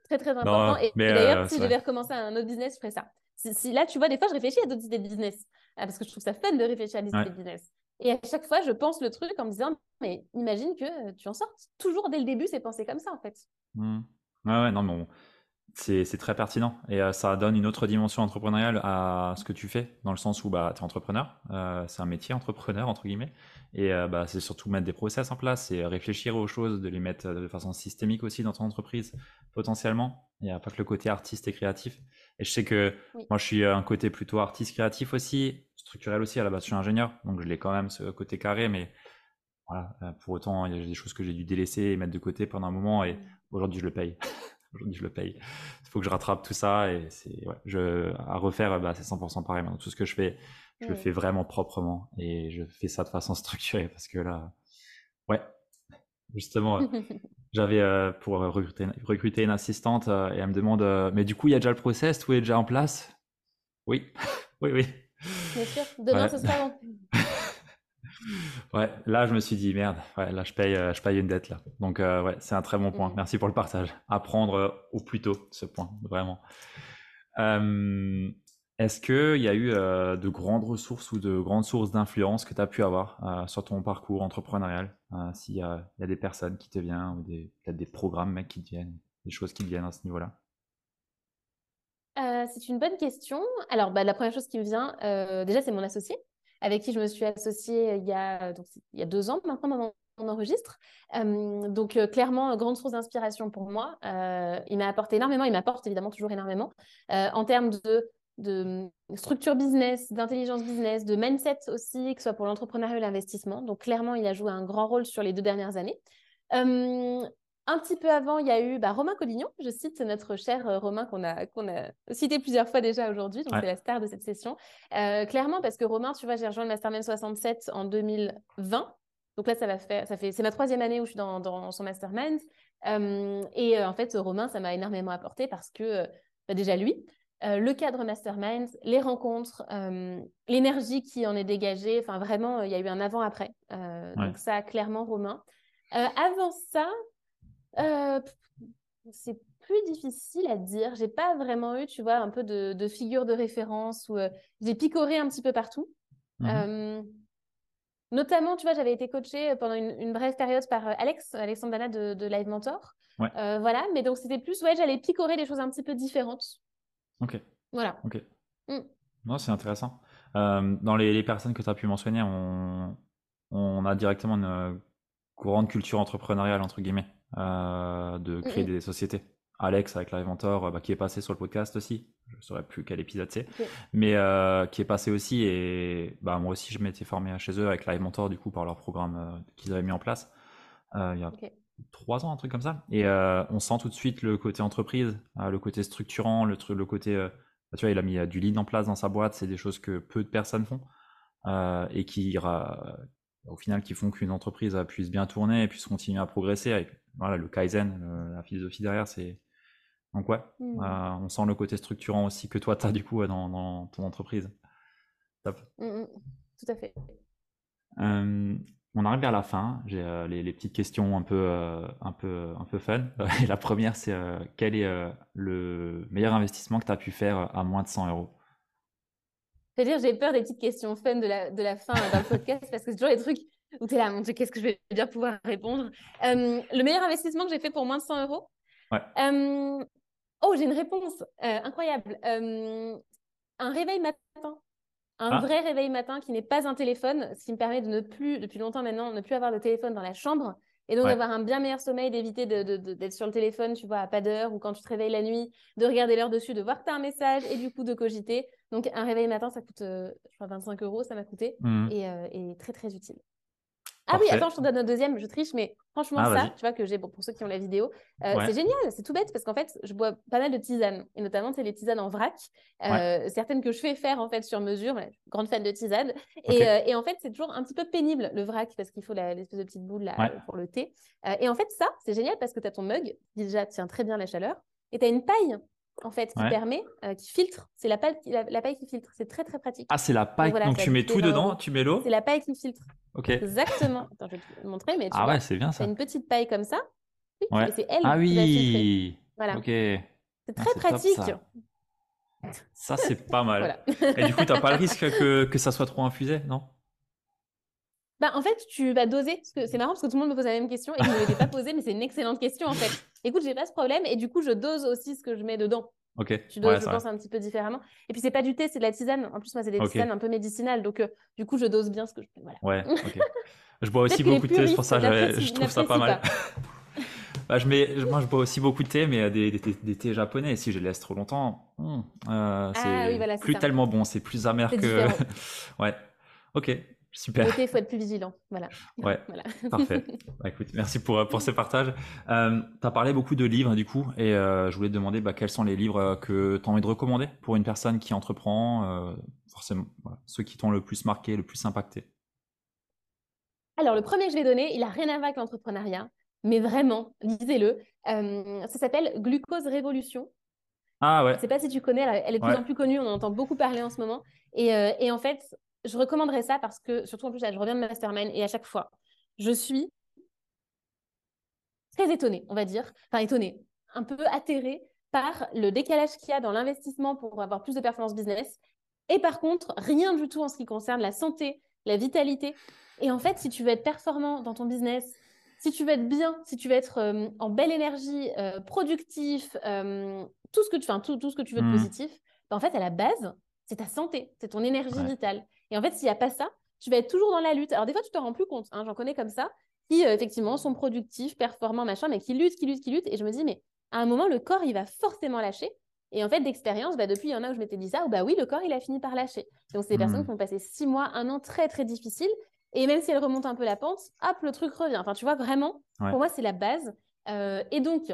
très très important. et, d'ailleurs, si je devais recommencer un autre business, je ferais ça. Si, là, tu vois, des fois, je réfléchis à d'autres idées de business. parce que je trouve ça fun de réfléchir à des idées de business. Et à chaque fois, je pense le truc en me disant, mais imagine que tu en sortes. Toujours dès le début, c'est pensé comme ça, en fait. Mmh. Ouais, ouais, non, mais c'est très pertinent et euh, ça donne une autre dimension entrepreneuriale à ce que tu fais, dans le sens où bah, tu es entrepreneur, euh, c'est un métier entrepreneur, entre guillemets, et euh, bah, c'est surtout mettre des process en place et réfléchir aux choses, de les mettre de façon systémique aussi dans ton entreprise, potentiellement. Il n'y a pas que le côté artiste et créatif. Et je sais que moi, je suis un côté plutôt artiste créatif aussi, structurel aussi. À la base, je suis ingénieur, donc je l'ai quand même ce côté carré, mais voilà, pour autant, il y a des choses que j'ai dû délaisser et mettre de côté pendant un moment, et aujourd'hui, je le paye. Aujourd'hui, je le paye. Il faut que je rattrape tout ça et c'est ouais, je à refaire, bah, c'est 100% pareil. Maintenant, tout ce que je fais, je le fais vraiment proprement et je fais ça de façon structurée parce que là, ouais, justement, euh, j'avais euh, pour recruter, recruter, une assistante euh, et elle me demande, mais du coup, il y a déjà le process, tout est déjà en place Oui, oui, oui. Bien sûr. Demain, ce sera bon. Ouais, là, je me suis dit, merde, ouais, là, je paye, euh, je paye une dette, là. Donc, euh, ouais, c'est un très bon point. Mm. Merci pour le partage. Apprendre euh, au plus tôt ce point, vraiment. Est-ce qu'il y a eu de grandes ressources ou de grandes sources d'influence que tu as pu avoir sur ton parcours entrepreneurial S'il y, a des personnes qui te viennent ou peut-être des programmes mec, qui te viennent, des choses qui te viennent à ce niveau-là? C'est une bonne question. Alors, bah, la première chose qui me vient, déjà, c'est mon associé avec qui je me suis associée il y a, donc, il y a deux ans maintenant, on enregistre. Euh, donc, euh, clairement, grande source d'inspiration pour moi. Euh, il m'a apporté énormément, il m'apporte évidemment toujours énormément en termes de, de structure business, d'intelligence business, de mindset aussi, que ce soit pour l'entrepreneuriat et l'investissement. Donc, clairement, il a joué un grand rôle sur les deux dernières années. Un petit peu avant, il y a eu bah, Romain Collignon. Je cite notre cher euh, Romain qu'on a, qu'on a cité plusieurs fois déjà aujourd'hui. Donc, c'est la star de cette session. Euh, clairement, parce que Romain, tu vois, j'ai rejoint le Mastermind 67 en 2020. Donc là, ça va faire, ça fait, c'est ma troisième année où je suis dans, son Mastermind. Euh, et en fait, Romain, ça m'a énormément apporté parce que bah, déjà lui, le cadre Mastermind, les rencontres, l'énergie qui en est dégagée. Enfin, vraiment, il y a eu un avant-après. Donc ça, clairement, Romain. avant ça, euh, c'est plus difficile à dire. J'ai pas vraiment eu, tu vois, un peu de, de figure de référence où euh, j'ai picoré un petit peu partout. Mmh euh, notamment, tu vois, j'avais été coachée pendant une, brève période par Alex, Alexandre Dana de, Live Mentor. voilà, mais donc c'était plus, ouais, j'allais picorer des choses un petit peu différentes. Ok. Voilà. Ok. Mmh. Non, c'est intéressant. dans les, les, personnes que tu as pu mentionner, on, on a directement une grande culture entrepreneuriale, entre guillemets. Euh, de créer des sociétés. Alex avec l'Inventor, euh, bah, qui est passé sur le podcast aussi. Je ne saurais plus quel épisode c'est, mais euh, qui est passé aussi. Et bah, moi aussi, je m'étais formé chez eux avec l'Inventor, du coup, par leur programme qu'ils avaient mis en place il y a trois ans, un truc comme ça. Et on sent tout de suite le côté entreprise, le côté structurant, le, le côté. Bah, tu vois, il a mis du lead en place dans sa boîte. C'est des choses que peu de personnes font et qui, au final, qui font qu'une entreprise puisse bien tourner et puisse continuer à progresser avec voilà, le Kaizen, la philosophie derrière, c'est. Donc, ouais, mmh. euh, on sent le côté structurant aussi que toi, tu as du coup dans, dans ton entreprise. Top. Mmh, mmh. tout à fait. on arrive vers la fin. J'ai euh, les, petites questions un peu, euh, un peu, un peu fun. Et la première, c'est quel est le meilleur investissement que tu as pu faire à moins de 100 euros? C'est-à-dire, j'ai peur des petites questions fun de la, de la fin dans le podcast parce que c'est toujours les trucs où tu es là, mon Dieu, qu'est-ce que je vais bien pouvoir répondre euh, Le meilleur investissement que j'ai fait pour moins de 100 euros ouais. Euh, oh, j'ai une réponse euh, incroyable. un réveil matin. Un ah. vrai réveil matin qui n'est pas un téléphone, ce qui me permet de ne plus, depuis longtemps maintenant, ne plus avoir de téléphone dans la chambre et donc d'avoir un bien meilleur sommeil, d'éviter d'être sur le téléphone, tu vois, à pas d'heure ou quand tu te réveilles la nuit, de regarder l'heure dessus, de voir que tu as un message et du coup de cogiter. Donc un réveil matin, ça coûte, je crois, 25 euros, ça m'a coûté mmh. et, et, très très utile. Ah oui, attends, je te donne un deuxième, je triche, mais franchement, ah, ça, tu vois, que j'ai pour ceux qui ont la vidéo, euh, c'est génial, c'est tout bête parce qu'en fait, je bois pas mal de tisanes, et notamment, c'est les tisanes en vrac, euh, certaines que je fais faire en fait sur mesure, grande fan de tisanes. Et, euh, et, en fait, c'est toujours un petit peu pénible le vrac parce qu'il faut l'espèce de petite boule là pour le thé. et en fait, ça, c'est génial parce que tu as ton mug qui déjà tient très bien la chaleur, et tu as une paille en fait, qui permet, qui filtre. C'est la paille, la, paille qui filtre. C'est très, très pratique. Ah, c'est la paille. Donc, tu mets tout dedans, tu mets l'eau. C'est la paille qui filtre. Ok. Exactement. Attends, je vais te montrer, mais tu ah ouais, c'est bien ça. une petite paille comme ça. Oui, c'est elle ah oui. Voilà. Ok. C'est très pratique. Ça, c'est pas mal. Et du coup, tu n'as pas le risque que, que ça soit trop infusé, non? Bah, en fait, tu vas doser. C'est marrant parce que tout le monde me pose la même question et je ne l'ai pas posée, mais c'est une excellente question en fait. Écoute, j'ai pas ce problème et du coup, je dose aussi ce que je mets dedans. Ok. Tu doses, je pense, un petit peu différemment. Et puis, c'est pas du thé, c'est de la tisane. En plus, moi, c'est des tisanes un peu médicinales. Donc, euh, du coup, je dose bien ce que je. Voilà. Ouais, ok. Je bois aussi beaucoup de thé, c'est pour ça je, je trouve ça pas mal. Bah, je mets, moi, je bois aussi beaucoup de thé, mais euh, des, des, thés japonais. Si je les laisse trop longtemps, hmm, euh, ah c'est plus tellement bon. C'est plus amer que. ouais. Ok. Super. il faut être plus vigilant. Voilà. Ouais. Parfait. Bah, écoute, merci pour, pour ce partage. Euh, tu as parlé beaucoup de livres, du coup, et je voulais te demander bah, quels sont les livres que tu as envie de recommander pour une personne qui entreprend, forcément, ceux qui t'ont le plus marqué, le plus impacté? Alors, le premier que je vais donner, il n'a rien à voir avec l'entrepreneuriat mais vraiment, lisez-le. Euh, ça s'appelle Glucose Révolution. Ah ouais. Je ne sais pas si tu connais, elle est de plus en plus connue, on en entend beaucoup parler en ce moment. Et, euh, et en fait, je recommanderais ça parce que, surtout en plus, je reviens de Mastermind et à chaque fois, je suis très étonnée, on va dire. Enfin, étonnée, un peu atterrée par le décalage qu'il y a dans l'investissement pour avoir plus de performance business. Et par contre, rien du tout en ce qui concerne la santé, la vitalité. Et en fait, si tu veux être performant dans ton business, si tu veux être bien, si tu veux être euh, en belle énergie, euh, productif, euh, tout, ce que tu, tout, tout ce que tu veux de mmh. positif, bah, en fait, à la base, c'est ta santé, c'est ton énergie vitale. Et en fait, s'il n'y a pas ça, tu vas être toujours dans la lutte. Alors, des fois, tu te rends plus compte. Hein, j'en connais comme ça, qui, effectivement, sont productifs, performants, machin, mais qui luttent, qui luttent, qui luttent. Et je me dis, mais à un moment, le corps, il va forcément lâcher. Et en fait, d'expérience, bah, depuis, il y en a où je m'étais dit ça, où bah oui, le corps, il a fini par lâcher. Donc, c'est des personnes mmh. qui ont passé six mois, un an très, très difficile. Et même si elle remonte un peu la pente, hop, le truc revient. Enfin, tu vois, vraiment, pour moi, c'est la base. Euh, et donc,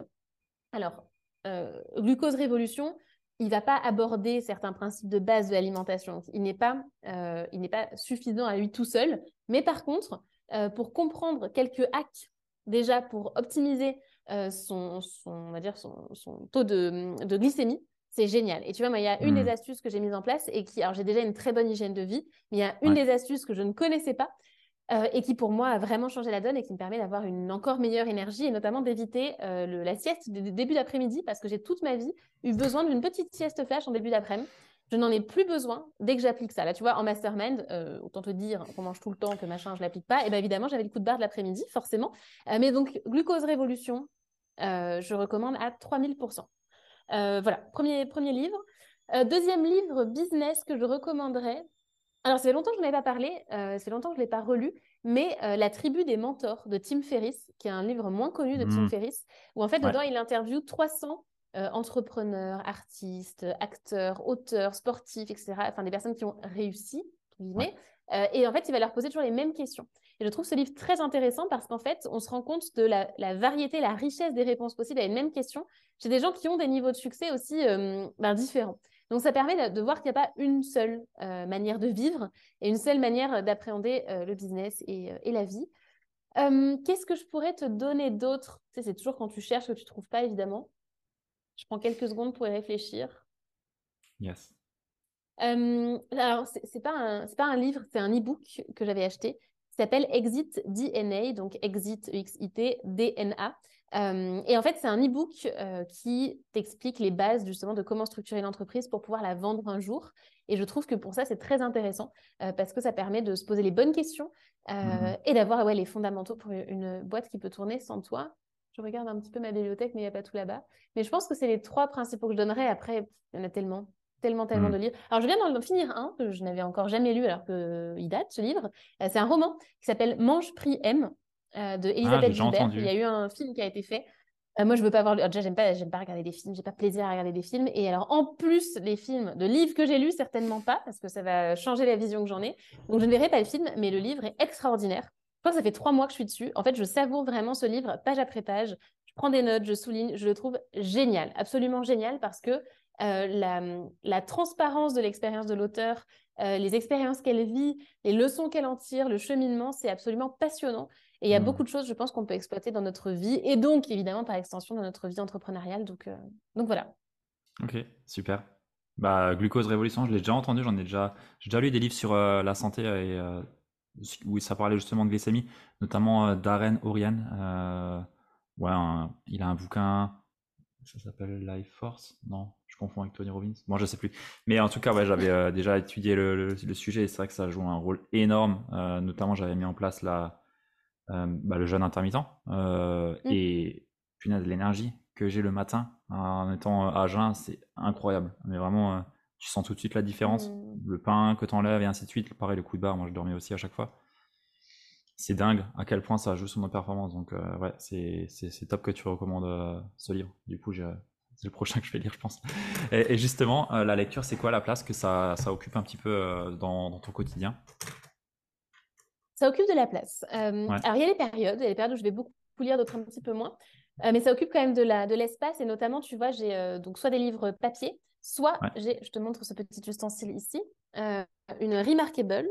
alors, euh, glucose révolution, il ne va pas aborder certains principes de base de l'alimentation. Il n'est pas, euh, il n'est pas suffisant à lui tout seul. Mais par contre, pour comprendre quelques hacks, déjà pour optimiser son, son, on va dire son, son taux de, de glycémie, c'est génial. Et tu vois, moi, il y a une des mmh. astuces que j'ai mises en place et qui, alors j'ai déjà une très bonne hygiène de vie, mais il y a une des astuces que je ne connaissais pas euh, et qui, pour moi, a vraiment changé la donne et qui me permet d'avoir une encore meilleure énergie et notamment d'éviter euh, la sieste du début d'après-midi parce que j'ai toute ma vie eu besoin d'une petite sieste flash en début d'après-midi. Je n'en ai plus besoin dès que j'applique ça. Là, tu vois, en mastermind, euh, autant te dire qu'on mange tout le temps, que machin, je l'applique pas. Et bien évidemment, j'avais le coup de barre de l'après-midi, forcément. mais donc, glucose révolution, je recommande à 3000%. Euh, voilà, premier, premier livre. Deuxième livre, business, que je recommanderais. Alors, ça fait longtemps que je n'en ai pas parlé, euh, ça fait longtemps que je ne l'ai pas relu, mais La tribu des mentors de Tim Ferriss, qui est un livre moins connu de Tim mmh. Ferriss, où en fait, dedans, il interviewe 300 entrepreneurs, artistes, acteurs, auteurs, sportifs, etc. Enfin, des personnes qui ont réussi, et en fait, il va leur poser toujours les mêmes questions. Et je trouve ce livre très intéressant parce qu'en fait, on se rend compte de la, variété, la richesse des réponses possibles à une même question chez des gens qui ont des niveaux de succès aussi euh, ben, différents. Donc, ça permet de, voir qu'il n'y a pas une seule euh, manière de vivre et une seule manière d'appréhender euh, le business et, la vie. Qu'est-ce que je pourrais te donner d'autre? Tu sais, C'est toujours quand tu cherches que tu ne trouves pas, évidemment. Je prends quelques secondes pour y réfléchir. Yes. alors, ce n'est pas, un, pas un livre, c'est un e-book que j'avais acheté s'appelle Exit DNA, donc Exit EXIT DNA. Euh, et en fait, c'est un e-book euh, qui t'explique les bases justement de comment structurer l'entreprise pour pouvoir la vendre un jour. Et je trouve que pour ça, c'est très intéressant euh, parce que ça permet de se poser les bonnes questions mmh et d'avoir ouais, les fondamentaux pour une boîte qui peut tourner sans toi. Je regarde un petit peu ma bibliothèque, mais il n'y a pas tout là-bas. Mais je pense que c'est les trois principaux que je donnerais. Après, il y en a tellement tellement, tellement mmh. de livres. Alors, je viens d'en finir un que je n'avais encore jamais lu alors qu'il date, ce livre. C'est un roman qui s'appelle Mange, Prix, M euh, de Elisabeth ah, Gilbert. Il y a eu un film qui a été fait. Euh, moi, je veux pas voir. Déjà, j'aime pas, j'aime pas regarder des films. J'ai pas plaisir à regarder des films. Et alors, en plus, les films de livres que j'ai lus, certainement pas, parce que ça va changer la vision que j'en ai. Donc, je ne verrai pas le film, mais le livre est extraordinaire. Je crois que ça fait trois mois que je suis dessus. En fait, je savoure vraiment ce livre, page après page. Je prends des notes, je souligne. Je le trouve génial, absolument génial, parce que euh, la, transparence de l'expérience de l'auteur, euh, les expériences qu'elle vit, les leçons qu'elle en tire, le cheminement, c'est absolument passionnant. Et il y a mmh. beaucoup de choses, je pense, qu'on peut exploiter dans notre vie et donc, évidemment, par extension, dans notre vie entrepreneuriale. Donc, euh, donc voilà. Ok, super. Bah, Glucose Révolution, je l'ai déjà entendu, j'en ai déjà, j'ai déjà lu des livres sur la santé et où ça parlait justement de glycémie, notamment Darren Orian. ouais, il a un bouquin ça s'appelle Life Force Non, je confonds avec Tony Robbins. Bon, je sais plus. Mais en tout cas, ouais, j'avais euh, déjà étudié le, sujet et c'est vrai que ça joue un rôle énorme. Euh, notamment, j'avais mis en place la, euh, bah, le jeûne intermittent mmh. et punaise, l'énergie que j'ai le matin en étant à jeun, c'est incroyable. Mais vraiment, tu sens tout de suite la différence. Mmh. Le pain que tu enlèves et ainsi de suite. Pareil, le coup de barre, moi je dormais aussi à chaque fois c'est dingue à quel point ça joue sur nos performances. Donc, euh, ouais, c'est top que tu recommandes euh, ce livre. Du coup, c'est le prochain que je vais lire, je pense. Et, justement, euh, la lecture, c'est quoi la place que ça, ça occupe un petit peu dans, ton quotidien? Ça occupe de la place. Alors, il y a des périodes, il y a des périodes où je vais beaucoup lire, d'autres un petit peu moins. mais ça occupe quand même de l'espace. De et notamment, tu vois, j'ai donc soit des livres papier, soit j'ai, je te montre ce petit ustensile ici, une Remarkable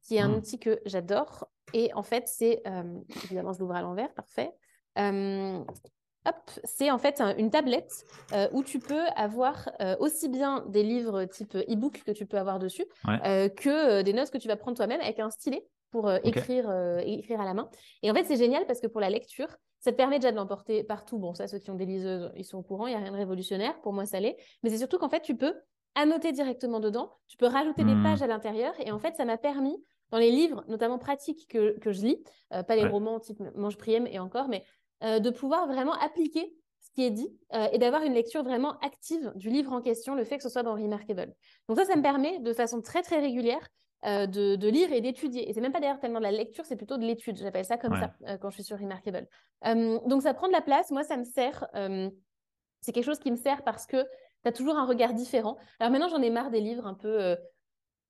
qui est un mmh. outil que j'adore. Et en fait, c'est, euh, évidemment, je l'ouvre à l'envers, parfait. Euh, hop, c'est en fait une tablette euh, où tu peux avoir aussi bien des livres type e-book que tu peux avoir dessus que des notes que tu vas prendre toi-même avec un stylet pour écrire, écrire à la main. Et en fait, c'est génial parce que pour la lecture, ça te permet déjà de l'emporter partout. Bon, ça, ceux qui ont des liseuses, ils sont au courant, il n'y a rien de révolutionnaire. Pour moi, ça l'est. Mais c'est surtout qu'en fait, tu peux annoter directement dedans. Tu peux rajouter des mmh. pages à l'intérieur. Et en fait, ça m'a permis dans les livres, notamment pratiques que, que je lis, euh, pas les romans type Mange Priem et encore, mais euh, de pouvoir vraiment appliquer ce qui est dit euh, et d'avoir une lecture vraiment active du livre en question, le fait que ce soit dans Remarkable. Donc ça, ça me permet de façon très très régulière de, de, lire et d'étudier. Et c'est même pas d'ailleurs tellement de la lecture, c'est plutôt de l'étude. J'appelle ça comme ça quand je suis sur Remarkable. donc ça prend de la place. Moi, ça me sert. c'est quelque chose qui me sert parce que tu as toujours un regard différent. Alors maintenant, j'en ai marre des livres un peu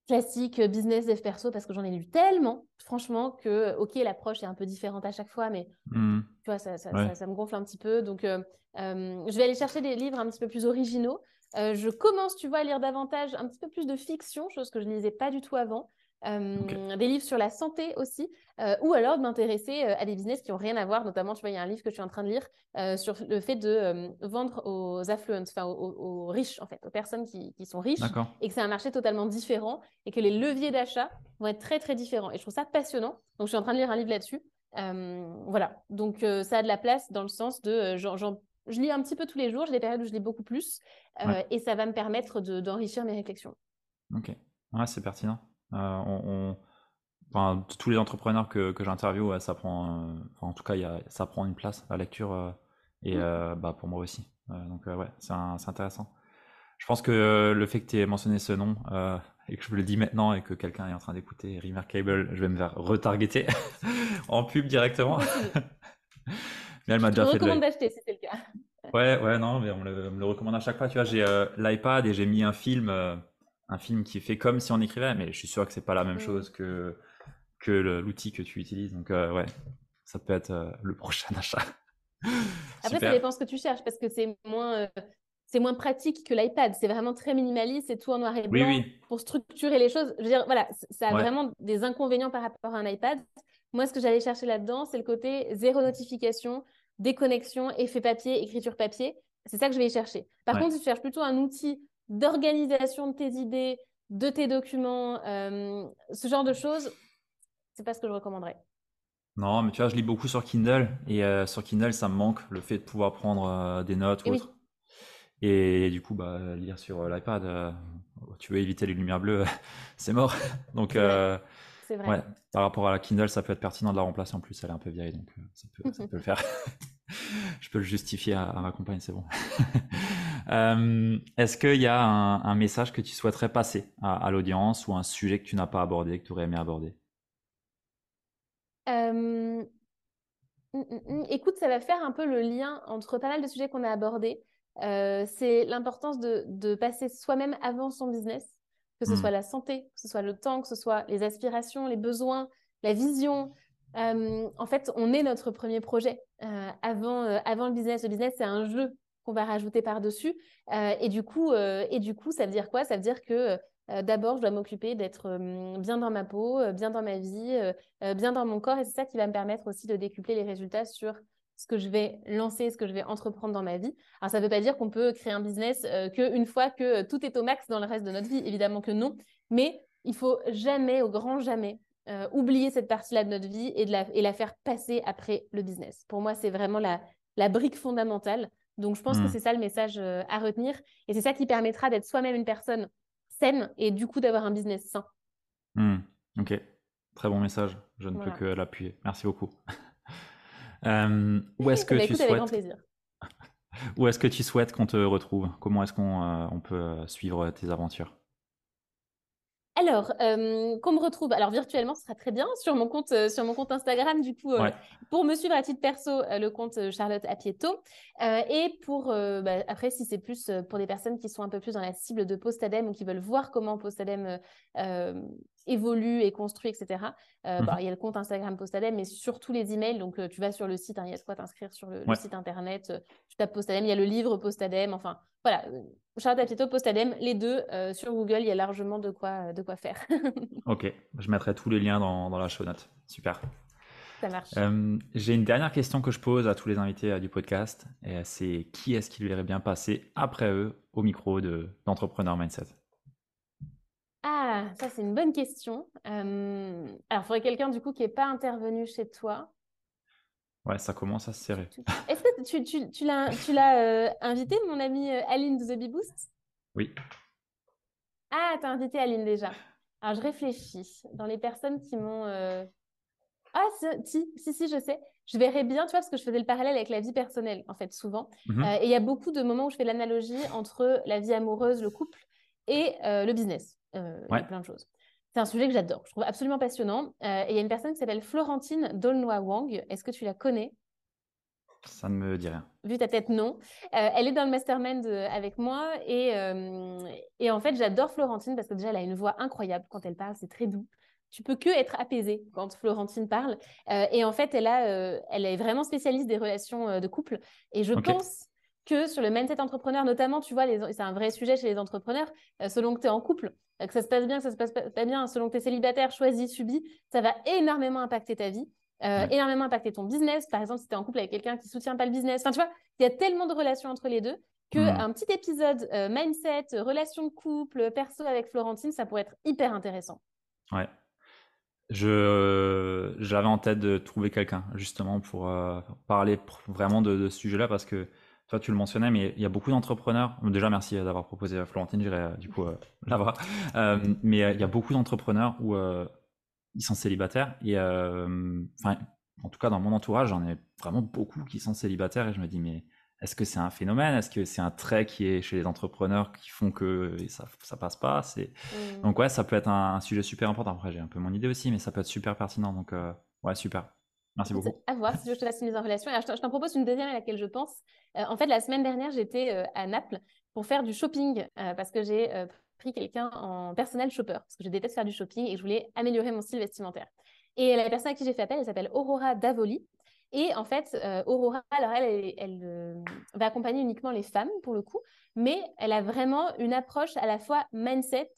classique euh, business dev perso parce que j'en ai lu tellement, franchement, que, ok, l'approche est un peu différente à chaque fois, mais mmh. tu vois, ça, ça, ça, me gonfle un petit peu. Donc, euh, euh, je vais aller chercher des livres un petit peu plus originaux. Je commence, tu vois, à lire davantage un petit peu plus de fiction, chose que je ne lisais pas du tout avant. Euh, des livres sur la santé aussi, euh, ou alors de m'intéresser euh, à des business qui n'ont rien à voir. Notamment, tu vois, il y a un livre que je suis en train de lire sur le fait de vendre aux affluents, enfin aux, riches, en fait, aux personnes qui, qui sont riches, et que c'est un marché totalement différent et que les leviers d'achat vont être très, très différents. Et je trouve ça passionnant. Donc, je suis en train de lire un livre là-dessus. voilà. Donc, ça a de la place dans le sens de. Je lis un petit peu tous les jours, j'ai des périodes où je lis beaucoup plus, et ça va me permettre d'enrichir mes réflexions. Ok, ouais, c'est pertinent. Euh, on, tous les entrepreneurs que, que j'interviewe, ça prend, euh, en tout cas, y a, ça prend une place, la lecture, euh, et mmh. bah, pour moi aussi. donc, ouais, c'est intéressant. Je pense que le fait que tu aies mentionné ce nom et que je le dis maintenant et que quelqu'un est en train d'écouter Remarkable, je vais me faire retargeter en pub directement. mais elle m'a déjà fait. recommande d'acheter si c'est le cas. ouais, ouais, non, mais on me, le, on me, le, recommande à chaque fois. Tu vois, j'ai l'iPad et j'ai mis un film un film qui fait comme si on écrivait, mais je suis sûr que c'est pas la même mm. chose que, que l'outil que tu utilises. Donc, euh, ouais, ça peut être euh, le prochain achat. Après, ça dépend ce que tu cherches parce que c'est moins, euh, c'est moins pratique que l'iPad. C'est vraiment très minimaliste, c'est tout en noir et blanc pour structurer les choses. Je veux dire, voilà, ça a vraiment des inconvénients par rapport à un iPad. Moi, ce que j'allais chercher là-dedans, c'est le côté zéro notification, déconnexion, effet papier, écriture papier. C'est ça que je vais y chercher. Par contre, si tu cherches plutôt un outil d'organisation de tes idées, de tes documents, euh, ce genre de choses, c'est pas ce que je recommanderais. Non, mais tu vois, je lis beaucoup sur Kindle et euh, sur Kindle, ça me manque le fait de pouvoir prendre euh, des notes ou autre. Et du coup, bah, lire sur l'iPad, tu veux éviter les lumières bleues, c'est mort. Donc, c'est vrai. par rapport à la Kindle, ça peut être pertinent de la remplacer. En plus, elle est un peu vieille, donc ça peut, le faire. je peux le justifier à ma compagne, c'est bon. Euh, est-ce qu'il y a un, message que tu souhaiterais passer à, l'audience ou un sujet que tu n'as pas abordé, que tu aurais aimé aborder? Euh, Écoute, ça va faire un peu le lien entre pas mal de sujets qu'on a abordés. Euh, c'est l'importance de, passer soi-même avant son business, que ce hmm. soit la santé, que ce soit le temps, que ce soit les aspirations, les besoins, la vision. en fait, on est notre premier projet avant, avant le business. Le business, c'est un jeu qu'on va rajouter par-dessus. Euh, et, du coup, euh, et du coup, ça veut dire quoi? Ça veut dire que euh, d'abord, je dois m'occuper d'être bien dans ma peau, bien dans ma vie, bien dans mon corps. Et c'est ça qui va me permettre aussi de décupler les résultats sur ce que je vais lancer, ce que je vais entreprendre dans ma vie. Alors, ça ne veut pas dire qu'on peut créer un business qu'une fois que tout est au max dans le reste de notre vie. Évidemment que non. Mais il faut jamais, au grand jamais, oublier cette partie-là de notre vie et, de la, et la faire passer après le business. Pour moi, c'est vraiment la, la brique fondamentale. Donc, je pense que Hmm. c'est ça le message euh, à retenir. Et c'est ça qui permettra d'être soi-même une personne saine et du coup d'avoir un business sain. Hmm. Ok, très bon message. Je ne Voilà. peux que l'appuyer. Merci beaucoup. Euh, où est-ce que Bah, tu écoute, avec grand souhaites, plaisir. où est-ce que tu souhaites qu'on te retrouve? Comment est-ce qu'on euh, on peut euh, suivre tes aventures? Alors, euh, qu'on me retrouve, alors virtuellement, ce sera très bien sur mon compte, euh, sur mon compte Instagram, du coup, euh, Ouais. pour me suivre à titre perso, le compte Charlotte Apieto. Et pour, bah, après, si c'est plus pour des personnes qui sont un peu plus dans la cible de Postadem ou qui veulent voir comment Postadem évolue et construit, etc., euh, Mhm. bah, il y a le compte Instagram Postadem, mais surtout les emails. Donc, euh, tu vas sur le site, hein, il y a de quoi t'inscrire sur le, site internet. euh, tu tapes Postadem, il y a le livre Postadem. Enfin, voilà. Charlotte Apieto, Postadem, les deux sur Google, il y a largement de quoi, de quoi faire. Ok, je mettrai tous les liens dans, dans la show note. Super. Ça marche. J'ai une dernière question que je pose à tous les invités du podcast, c'est qui est-ce qui lui irait bien passer après eux au micro de d'Entrepreneur Mindset? Ah, ça, c'est une bonne question. Euh, alors, il faudrait quelqu'un, du coup, qui n'est pas intervenu chez toi. Ouais, ça commence à se serrer. Est-ce que tu, tu, tu l'as, euh, invité, mon amie euh, Aline de The Bee Boost? Oui. Ah, t'as invité Aline déjà. Alors, je réfléchis. Dans les personnes qui m'ont... euh, Ah, si, si, si, je sais. Je verrais bien, tu vois, parce que je faisais le parallèle avec la vie personnelle, en fait, souvent. Mhm. Euh, et il y a beaucoup de moments où je fais l'analogie entre la vie amoureuse, le couple et le business. Euh, Ouais. a plein de choses. C'est un sujet que j'adore, je trouve absolument passionnant. Euh, et il y a une personne qui s'appelle Florentine Dolnoy Wang. Est-ce que tu la connais? Ça ne me dit rien. Vu ta tête, non. Euh, elle est dans le mastermind euh, avec moi. Et, et en fait, j'adore Florentine parce que déjà, elle a une voix incroyable quand elle parle. C'est très doux. Tu peux que être apaisé quand Florentine parle. Euh, et en fait, elle, a, euh, elle est vraiment spécialiste des relations euh, de couple. Et je pense que sur le mindset entrepreneur, notamment, tu vois, c'est un vrai sujet chez les entrepreneurs, selon que tu es en couple, que ça se passe bien, que ça se passe pas, pas bien, selon que tu es célibataire, choisi, subi, ça va énormément impacter ta vie, euh, Ouais. énormément impacter ton business. Par exemple, si tu es en couple avec quelqu'un qui soutient pas le business, enfin, tu vois, il y a tellement de relations entre les deux que Hmm. un petit épisode euh, mindset, relation de couple, perso avec Florentine, ça pourrait être hyper intéressant. Ouais. Je, j'avais en tête de trouver quelqu'un justement pour euh, parler pr- vraiment de, de ce sujet-là parce que toi tu le mentionnais, mais il y a beaucoup d'entrepreneurs. Déjà merci euh, d'avoir proposé à Florentine, j'irai euh, du coup euh, la voir. Euh, mais euh, il y a beaucoup d'entrepreneurs où euh, ils sont célibataires et euh, enfin en tout cas dans mon entourage j'en ai vraiment beaucoup qui sont célibataires et je me dis mais est-ce que c'est un phénomène? Est-ce que c'est un trait qui est chez les entrepreneurs qui font que ça ça passe pas? C'est Hmm. donc ouais, ça peut être un, un sujet super important. Après, j'ai un peu mon idée aussi, mais ça peut être super pertinent. Donc euh, ouais, super. Merci beaucoup. À voir si je te laisse une mise en relation. Je t'en- propose une deuxième à laquelle je pense. Euh, en fait, la semaine dernière, j'étais euh, à Naples pour faire du shopping euh, parce que j'ai pris quelqu'un en personnel shopper parce que je déteste faire du shopping et je voulais améliorer mon style vestimentaire. Et la personne à qui j'ai fait appel, elle s'appelle Aurora Davoli. Et en fait, Aurora, alors elle, elle, va accompagner uniquement les femmes pour le coup, mais elle a vraiment une approche à la fois mindset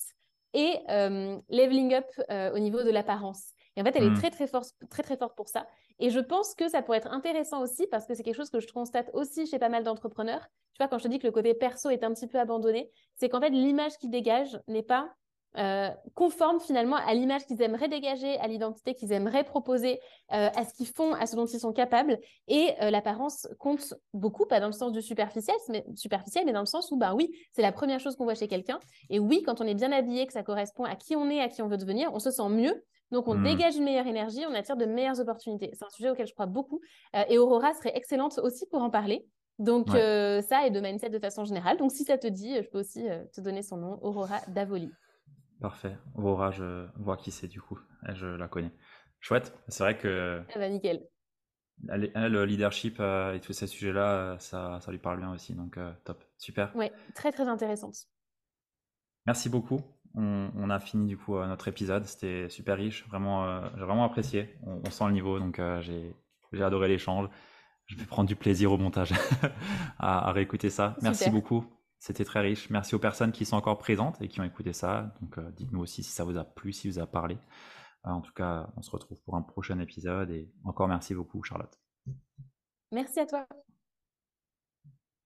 et leveling up au niveau de l'apparence. Et en fait, elle Hmm. est très très forte, très très forte pour ça. Et je pense que ça pourrait être intéressant aussi parce que c'est quelque chose que je constate aussi chez pas mal d'entrepreneurs. Tu vois, quand je te dis que le côté perso est un petit peu abandonné, c'est qu'en fait, l'image qu'ils dégagent n'est pas euh, conforme finalement à l'image qu'ils aimeraient dégager, à l'identité qu'ils aimeraient proposer, euh, à ce qu'ils font, à ce dont ils sont capables. Et euh, l'apparence compte beaucoup, pas dans le sens du superficiel, mais, superficiel, mais dans le sens où, ben oui, c'est la première chose qu'on voit chez quelqu'un. Et oui, quand on est bien habillé, que ça correspond à qui on est, à qui on veut devenir, on se sent mieux. Donc, on Hmm. dégage une meilleure énergie, on attire de meilleures opportunités. C'est un sujet auquel je crois beaucoup. Euh, et Aurora serait excellente aussi pour en parler. Donc, Ouais. euh, ça et de mindset de façon générale. Donc, si ça te dit, je peux aussi euh, te donner son nom, Aurora Davoli. Parfait. Aurora, je vois qui c'est du coup. Je la connais. Chouette. C'est vrai que Ah bah, nickel. elle, le leadership et tous ces sujets-là, ça, ça lui parle bien aussi. Donc top. Super. Ouais, très, très intéressante. Merci beaucoup. On, on a fini du coup euh, notre épisode. C'était super riche. Vraiment, euh, j'ai vraiment apprécié. On, on sent le niveau. Donc euh, j'ai adoré l'échange. Je vais prendre du plaisir au montage à, à réécouter ça. Merci beaucoup. C'était très riche. Merci aux personnes qui sont encore présentes et qui ont écouté ça. Donc euh, dites-nous aussi si ça vous a plu, si vous a parlé. En tout cas, on se retrouve pour un prochain épisode et encore merci beaucoup Charlotte. Merci à toi.